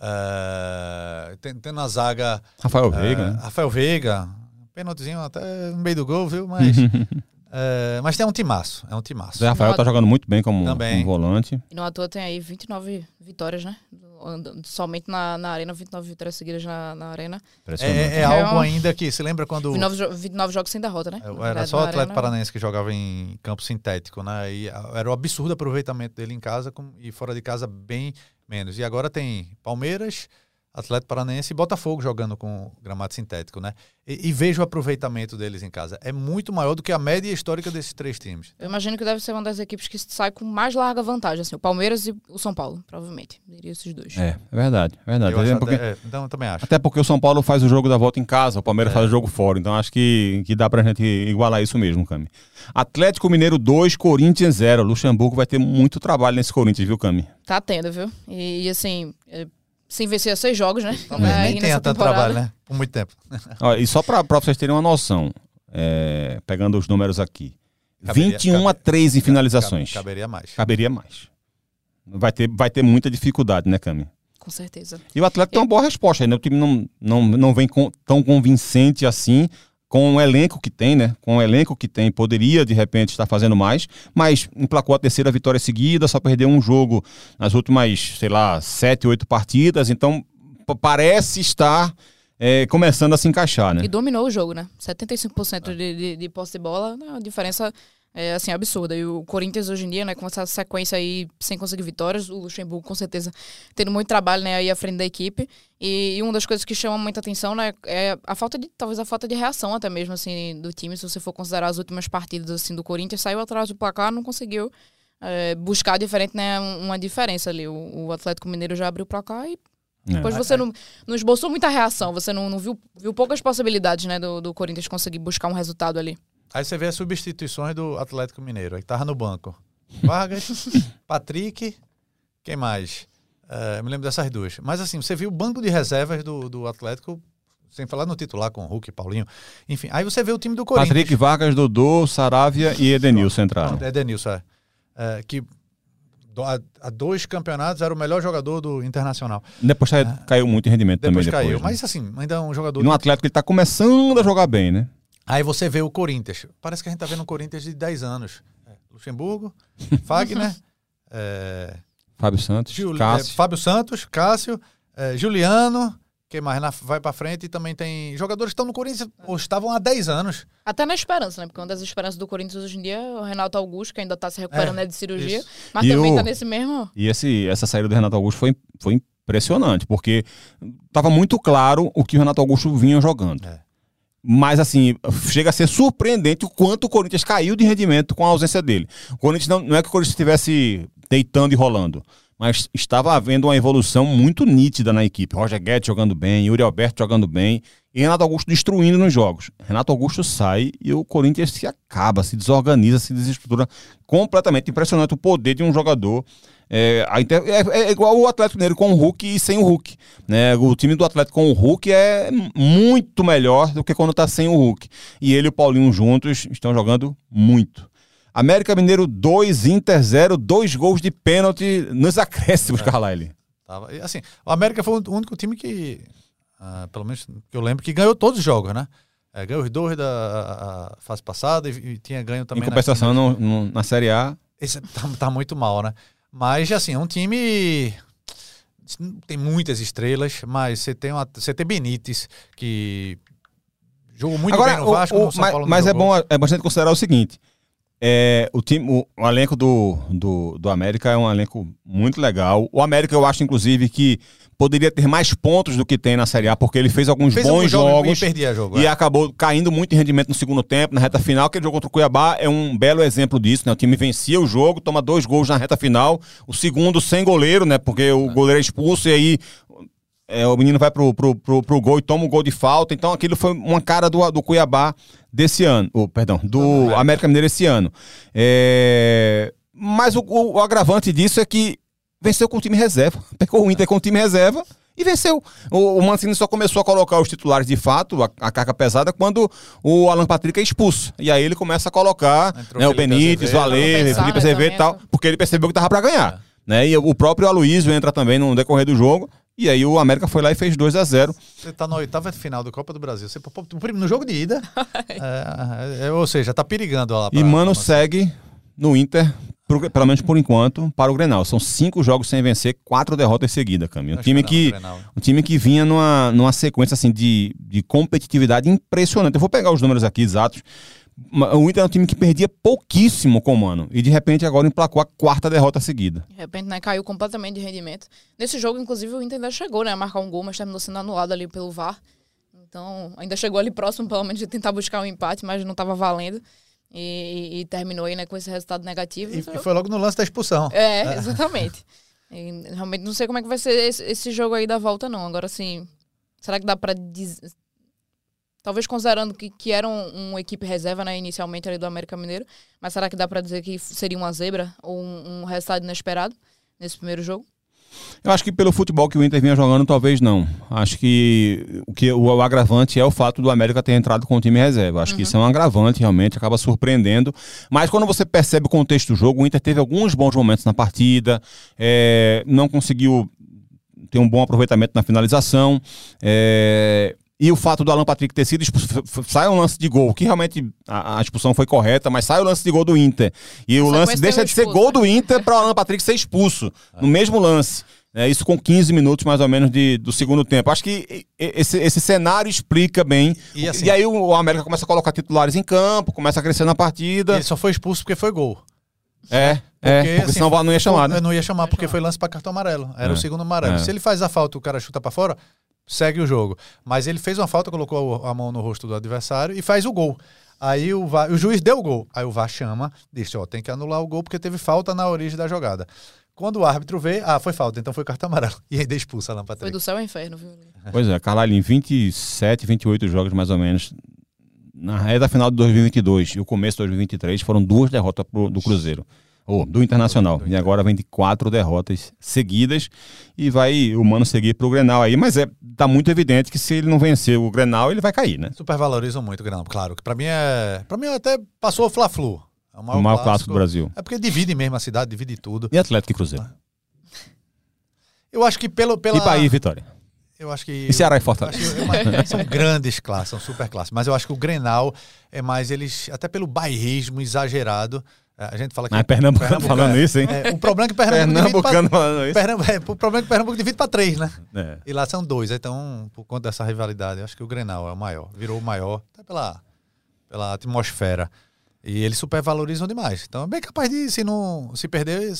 é, tem, tem na zaga. Rafael é, Veiga, né? Rafael Veiga. Pênaltizinho até no meio do gol, viu? Mas. <laughs> é, mas tem um timaço. É um timaço. Zé Rafael tá jogando muito bem como, Também. como volante. E no ator tem aí 29 vitórias, né? Andando Somente na, na arena, 29 vitórias seguidas na, na arena. Impressionante. É, é É algo um- ainda que. Se lembra quando. 29, jo- 29 jogos sem derrota, né? Na Era verdade, só o Atlético arena, Paranaense que jogava em campo sintético, né? E a- era o absurdo aproveitamento dele em casa com- e fora de casa bem menos. E agora tem Palmeiras, Atlético Paranaense e Botafogo jogando com gramado sintético, né? E, e vejo o aproveitamento deles em casa. É muito maior do que a média histórica desses três times. Eu imagino que deve ser uma das equipes que sai com mais larga vantagem, assim, o Palmeiras e o São Paulo, provavelmente. Diria esses dois. É, é verdade, é verdade. Eu acho Até porque, até- é, então eu também acho. até porque o São Paulo faz o jogo da volta em casa, o Palmeiras É. faz o jogo fora. Então acho que, que dá pra gente igualar isso mesmo, Cami. Atlético Mineiro 2, Corinthians 0. Luxemburgo vai ter muito trabalho nesse Corinthians, viu, Cami? Tá tendo, viu? E, e, assim, é, sem vencer seis jogos, né? Talvez Aí nem tenha tanto trabalho, né? Por muito tempo. <laughs> Ó, e só pra, pra vocês terem uma noção, é, pegando os números aqui: Caberia- 21 a cabe- 3 em finalizações. Cabe- Caberia mais. Caberia mais. Vai ter, vai ter muita dificuldade, né, Cami? Com certeza. E o Atlético tem uma boa resposta ainda. O time não, não, não vem com- tão convincente assim, com o elenco que tem, né? Com o elenco que tem, poderia de repente estar fazendo mais, mas emplacou a terceira vitória seguida, só perdeu um jogo nas últimas, sei lá, sete, oito partidas. Então parece estar é, começando a se encaixar, né? E dominou o jogo, né? 75% de, de, de posse de bola, né? uma diferença é, assim, absurda. E o Corinthians hoje em dia, né, com essa sequência aí sem conseguir vitórias, o Luxemburgo com certeza tendo muito trabalho né, aí à frente da equipe. E, e uma das coisas que chama muita atenção né, é a falta de, talvez a falta de reação até mesmo assim do time, se você for considerar as últimas partidas assim do Corinthians, saiu atrás do placar, não conseguiu é, buscar diferente, né, um- uma diferença ali. O, o Atlético Mineiro já abriu o placar e É. depois você não, não esboçou muita reação, você não, não viu, viu poucas possibilidades né, do, do Corinthians conseguir buscar um resultado ali. Aí você vê as substituições do Atlético Mineiro. Aí tava no banco. <laughs> Vargas, Patrick, quem mais? É, me lembro dessas duas. Mas assim, você viu o banco de reservas do, do Atlético, sem falar no titular com Hulk Paulinho. Enfim, aí você vê o time do Corinthians. Patrick Vargas, Dodô, Saravia e Edenilson entraram. É Denilson, é. É, que há, dois campeonatos era o melhor jogador do Internacional. Depois cai- caiu muito em rendimento Depois também. caiu. Depois, né? Mas assim, ainda é um jogador. E no Atlético ele tá começando a jogar bem, né? Aí você vê o Corinthians. Parece que a gente tá vendo um Corinthians de 10 anos. É, Luxemburgo, <laughs> Fagner, é, Fábio Santos, Juli- Cássio. é, Fábio Santos, Cássio, é, Juliano, quem mais na- vai pra frente e também tem jogadores que estão no Corinthians ou estavam há 10 anos. Até na esperança, né? Porque uma das esperanças do Corinthians hoje em dia é o Renato Augusto, que ainda tá se recuperando É, né, de cirurgia, isso. mas E também o- tá nesse mesmo. E esse, essa saída do Renato Augusto foi, foi impressionante, porque estava muito claro o que o Renato Augusto vinha jogando. É. Mas, assim, chega a ser surpreendente o quanto o Corinthians caiu de rendimento com a ausência dele. O Corinthians não, não é que o Corinthians estivesse deitando e rolando, mas estava havendo uma evolução muito nítida na equipe. Roger Guedes jogando bem, Yuri Alberto jogando bem, e Renato Augusto destruindo nos jogos. Renato Augusto sai e o Corinthians se acaba, se desorganiza, se desestrutura completamente. Impressionante o poder de um jogador. É, é- é igual o Atlético Mineiro com o Hulk e sem o Hulk. Né? O time do Atlético com o Hulk é muito melhor do que quando está sem o Hulk. E ele e o Paulinho juntos estão jogando muito. América Mineiro 2, Inter 0, dois gols de pênalti nos acréscimos, é. Carlyle. Tava, assim, o América foi o único time que, uh, pelo menos que eu lembro, que ganhou todos os jogos, né? É, ganhou os dois da fase passada e, e, tinha ganho também. Em compensação na, no, no, na Série A. Esse tá, tá, muito mal, né? Mas, assim, é um time. Tem muitas estrelas, mas você tem, uma, você tem Benítez, que jogou muito Agora, bem no Vasco, o, no São mas, Paulo Mas é bom, é bastante considerar o seguinte: é, o, time, o, o, elenco do, do, do América é um elenco muito legal. O América, eu acho, inclusive, que poderia ter mais pontos do que tem na Série A, porque ele fez alguns fez bons jogos e, perdia jogo, e é. acabou caindo muito em rendimento no segundo tempo, na reta final. Aquele jogo contra o Cuiabá é um belo exemplo disso. Né? O time vencia o jogo, toma dois gols na reta final, o segundo sem goleiro, né? Porque o é. goleiro é expulso e aí é, o menino vai pro, pro, pro, pro, gol e toma o gol de falta. Então aquilo foi uma cara do, do Cuiabá desse ano. Oh, perdão, do América Mineiro esse ano. É... Mas o, o, o, agravante disso é que venceu com o time reserva. <laughs> Pegou o Inter com o time reserva e venceu. O, o Mancini só começou a colocar os titulares de fato, a, a carga pesada, quando o Alan Patrick é expulso. E aí ele começa a colocar né, o Benítez, o Ale, Felipe Azevedo e tal, porque ele percebeu que tava para ganhar. É. Né? E o próprio Aloysio entra também no decorrer do jogo. E aí o América foi lá e fez 2 a 0 Você tá na oitava final do Copa do Brasil. Você no jogo de ida. <laughs> é, é, ou seja, tá perigando lá. e Mano segue no Inter, pro, pelo menos por enquanto, para o Grenal. São cinco jogos sem vencer, quatro derrotas seguidas, Caminho. Um time que, um time que vinha numa, numa sequência assim de, de competitividade impressionante. Eu vou pegar os números aqui exatos. O Inter é um time que perdia pouquíssimo com o Mano. E de repente agora emplacou a quarta derrota seguida. De repente, né, caiu completamente de rendimento. Nesse jogo, inclusive, o Inter ainda chegou, né, a marcar um gol, mas terminou sendo anulado ali pelo VAR. Então, ainda chegou ali próximo, pelo menos, de tentar buscar um empate, mas não estava valendo. E, e, e, terminou aí, né, com esse resultado negativo. E, e foi logo no lance da expulsão. É, exatamente. realmente não sei como é que vai ser esse, esse jogo aí da volta, não. Agora, assim, será que dá para dizer Talvez considerando que, que era um, uma equipe reserva, né, inicialmente ali do América Mineiro. Mas será que dá para dizer que seria uma zebra ou um, um, resultado inesperado nesse primeiro jogo? Eu acho que pelo futebol que o Inter vinha jogando, talvez não. Acho que o, que, o agravante é o fato do América ter entrado com o time reserva. Acho uhum. que isso é um agravante, realmente, acaba surpreendendo. Mas quando você percebe o contexto do jogo, o Inter teve alguns bons momentos na partida, é, não conseguiu ter um bom aproveitamento na finalização. É, e o fato do Alan Patrick ter sido expulso, sai um lance de gol, que realmente a, a, expulsão foi correta, mas sai o lance de gol do Inter. E o lance deixa de ser gol do Inter para o Alan Patrick ser expulso, no mesmo lance. É, isso com 15 minutos mais ou menos de, do segundo tempo. Acho que esse, esse cenário explica bem. E, assim, e aí o, o, América começa a colocar titulares em campo, começa a crescer na partida. Ele só foi expulso porque foi gol. É, porque, é, porque assim, senão não ia chamar, né? Não ia chamar porque foi lance para cartão amarelo. Era é, o segundo amarelo. É. Se ele faz a falta o cara chuta para fora, segue o jogo. Mas ele fez uma falta, colocou a mão no rosto do adversário e faz o gol. Aí o, VAR, o juiz deu o gol. Aí o VAR chama, disse, ó, tem que anular o gol porque teve falta na origem da jogada. Quando o árbitro vê, ah, foi falta, então foi cartão amarelo. <laughs> E ainda expulsa lá pra Foi do céu ao inferno, viu? Pois é, Carlalho, em 27, 28 jogos mais ou menos, na reta final de 2022 e o começo de 2023, foram duas derrotas pro, do Cruzeiro. Oh, do Internacional. Do, do, do, e agora vem de quatro derrotas seguidas e vai o Mano seguir pro Grenal aí. Mas é, tá muito evidente que se ele não vencer o Grenal, ele vai cair, né? Supervalorizam muito o Grenal, claro. Que pra mim é. Para mim até passou o Fla-Flu. É o maior, o maior clássico, clássico do Brasil. É porque divide mesmo a cidade, divide tudo. E Atlético e Cruzeiro? Eu acho que pelo. Pela... E Bahia e Vitória. Eu acho que. E Ceará e Fortaleza. Eu, <laughs> são grandes classes, são super classes. Mas eu acho que o Grenal é mais eles. Até pelo bairrismo exagerado. É, a gente fala que. Ah, Pernambucano falando isso, hein? É, o problema é que Pernambuco. Pernambucano pra, falando isso. Pernambuco, é, o problema é que Pernambuco divide para três, né? É. E lá são dois. Então, por conta dessa rivalidade, eu acho que o Grenal é o maior. Virou o maior, até pela, pela atmosfera. E eles supervalorizam demais. Então, é bem capaz de, se não se perder,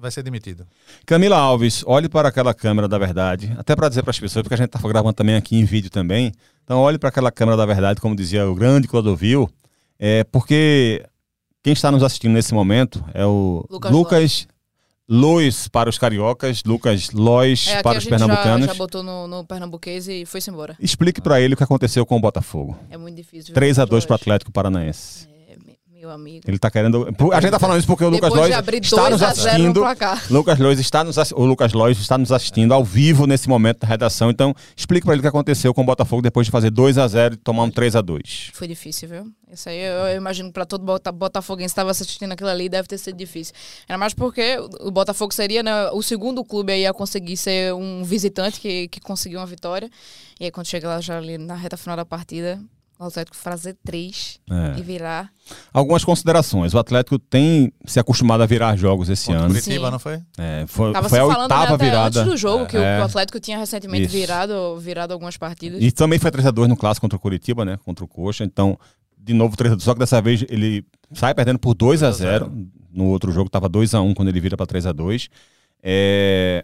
vai ser demitido. Camila Alves, olhe para aquela câmera da verdade. Até para dizer para as pessoas, porque a gente está gravando também aqui em vídeo também. Então, olhe para aquela câmera da verdade, como dizia o grande Clodovil. É, porque quem está nos assistindo nesse momento é o Lucas, Lucas Lois para os cariocas, Lucas Lois é, para os pernambucanos. Já, já botou no, no pernambuquês e foi-se embora. Explique para ele o que aconteceu com o Botafogo. É muito difícil. 3 a 2 para o Atlético Paranaense. É, Meu amigo. Ele tá querendo. A gente tá falando isso porque o Lucas Depois de Lois abrir está 2 nos a 0 no assistindo. Lucas Lois está nos o Lucas Lois está nos assistindo ao vivo nesse momento da redação. Então, explica pra ele o que aconteceu com o Botafogo depois de fazer 2 a 0 e tomar um 3 a 2 Foi difícil, viu? Isso aí eu, eu imagino que pra todo bota, botafoguense que estava assistindo aquilo ali deve ter sido difícil. Era mais porque o o Botafogo seria né, o segundo clube aí a conseguir ser um visitante que, que conseguiu uma vitória. E aí quando chega lá já ali na reta final da partida, o Atlético fazer três É. e virar. Algumas considerações. O Atlético tem se acostumado a virar jogos esse Contra o ano. Curitiba, Sim. não foi? É, foi, Tava foi se a falando né, oitava até virada. antes do jogo que o- É. que o Atlético tinha recentemente Isso. virado, virado algumas partidas. E também foi 3x2 no clássico contra o Curitiba, né? Contra o Coxa. Então, de novo 3x2. Só que dessa vez ele sai perdendo por 2x0. No outro jogo tava 2x1 quando ele vira pra 3x2. É...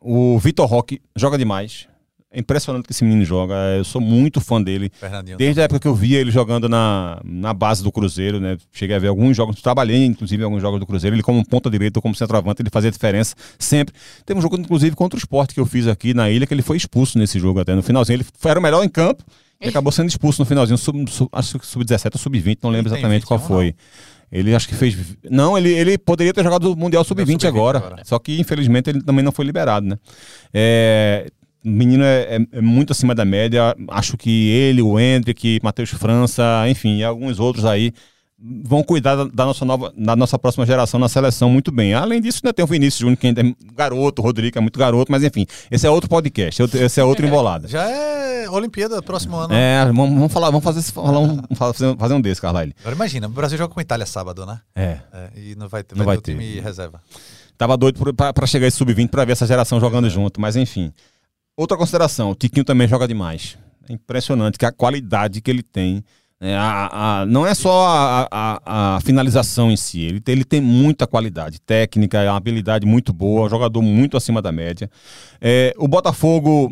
O Vitor Roque joga demais. É impressionante que esse menino joga. Eu sou muito fã dele. Fernandinho. Desde a época que eu via ele jogando na, na base do Cruzeiro, né? Cheguei a ver alguns jogos, trabalhei inclusive em alguns jogos do Cruzeiro. Ele, como ponta direita ou como centroavante, ele fazia diferença sempre. Teve um jogo, inclusive, contra o esporte que eu fiz aqui na ilha, que ele foi expulso nesse jogo até. No finalzinho, ele foi, era o melhor em campo e acabou sendo expulso no finalzinho, sub, sub- acho que sub-17 ou sub-20, não lembro exatamente qual 21 foi. Ele acho que fez. Não, ele, ele poderia ter jogado o Mundial Sub-20 Sub-20 agora, agora. Só que, infelizmente, ele também não foi liberado, né? É, menino é, é- é muito acima da média. Acho que ele, o Hendrick, Matheus França, enfim, e alguns outros aí vão cuidar da, da nossa nova, da nossa próxima geração na seleção muito bem. Além disso, ainda tem o Vinícius Júnior, que ainda é garoto, o Rodrigo é muito garoto, mas enfim, esse é outro podcast, esse é outro <laughs> embolada. Já é Olimpíada próximo ano. É, vamos, vamos falar, vamos fazer, falar um, fazer, fazer um desse, Carlyle. Agora imagina, o Brasil joga com a Itália sábado, né? É. É, e não vai ter, Não vai o ter. time reserva. Tava doido pra chegar esse sub-20 pra ver essa geração jogando junto, mas enfim. Outra consideração, o Tiquinho também joga demais. É impressionante que a qualidade que ele tem. né, a- a- não é só a, a- finalização em si, ele tem, ele tem muita qualidade técnica, é uma habilidade muito boa, um jogador muito acima da média. É, o Botafogo,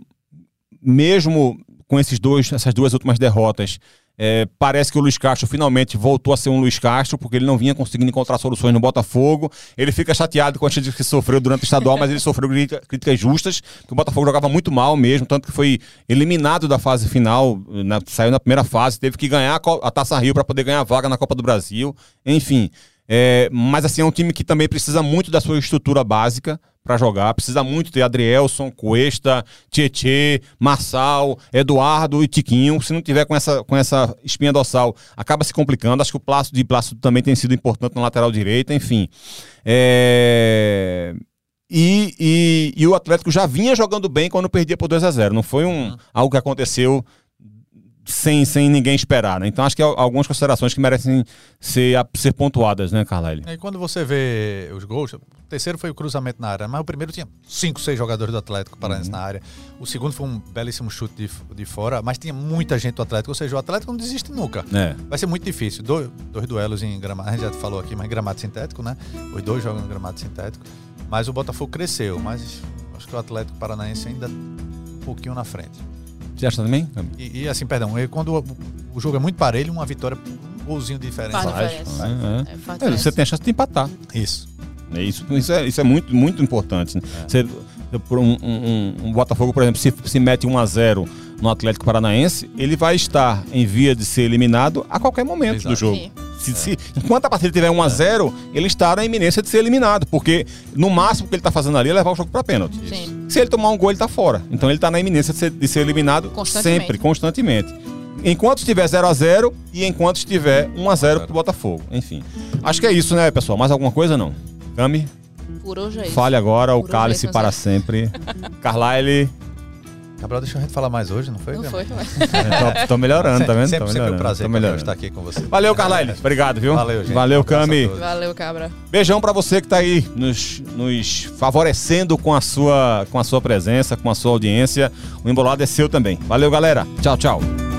mesmo com esses dois, essas duas últimas derrotas, é, parece que o Luiz Castro finalmente voltou a ser um Luiz Castro, porque ele não vinha conseguindo encontrar soluções no Botafogo. Ele fica chateado com a gente que sofreu durante o estadual, mas ele sofreu crítica- críticas justas, o Botafogo jogava muito mal mesmo, tanto que foi eliminado da fase final, na- saiu na primeira fase, teve que ganhar a, a Taça Rio para poder ganhar a vaga na Copa do Brasil. Enfim, é, mas assim, é um time que também precisa muito da sua estrutura básica para jogar. Precisa muito ter Adrielson, Cuesta, Tietê, Marçal, Eduardo e Tiquinho. Se não tiver com essa, com essa espinha dorsal, acaba se complicando. Acho que o Plácido de Plácido também tem sido importante na lateral direita, enfim. É, E, e- e o Atlético já vinha jogando bem quando perdia por 2 a 0 Não foi um, algo que aconteceu sem, sem ninguém esperar, né? Então acho que algumas considerações que merecem ser, ser pontuadas, né, Carlyle? E quando você vê os gols, o terceiro foi o cruzamento na área, mas o primeiro tinha cinco, seis jogadores do Atlético Paranaense Uhum. na área. O segundo foi um belíssimo chute de, de fora, mas tinha muita gente do Atlético, ou seja, o Atlético não desiste nunca. É. Vai ser muito difícil. Dois, dois duelos em gramado, a gente já falou aqui, mas em gramado sintético, né? Os dois jogam no gramado sintético. Mas o Botafogo cresceu, mas acho que o Atlético Paranaense ainda um pouquinho na frente. Você acha também? E, e, assim, perdão, e quando o, o jogo é muito parelho, uma vitória, um golzinho de diferença. Faz Faz, diferença. é, é. É, É, você tem a chance de empatar. Isso. É isso, isso, é, isso é muito, muito importante. né? É. Você, por um, um- um Botafogo, por exemplo, se, se mete 1 a 0 no Atlético Paranaense, ele vai estar em via de ser eliminado a qualquer momento Exato. do jogo. Sim. Se, se- enquanto a partida tiver 1 a 0 ele está na iminência de ser eliminado, porque no máximo que ele está fazendo ali é levar o jogo para pênalti. Sim. Se ele tomar um gol, ele está fora. Então ele está na iminência de ser, de ser eliminado Constantemente. sempre, constantemente. Enquanto estiver 0 a 0 e enquanto estiver 1 a 0 pro Botafogo. Enfim. Acho que é isso, né, pessoal? Mais alguma coisa não? Cami? Por hoje é isso. Fale agora, o Por cálice é isso, para sempre. <laughs> Carlyle, Cabral, deixa a gente falar mais hoje, não foi? Não Gabriel? foi, <laughs> mas... tô, tô melhorando, tá vendo? Sempre, tô sempre um prazer tô melhorando. estar aqui com você. Valeu, Carlyle. Obrigado, viu? Valeu, gente. Valeu, Um Cami. Valeu, cabra. Beijão pra você que tá aí nos, nos favorecendo com a, sua, com a sua presença, com a sua audiência. O embolado é seu também. Valeu, galera. Tchau, tchau.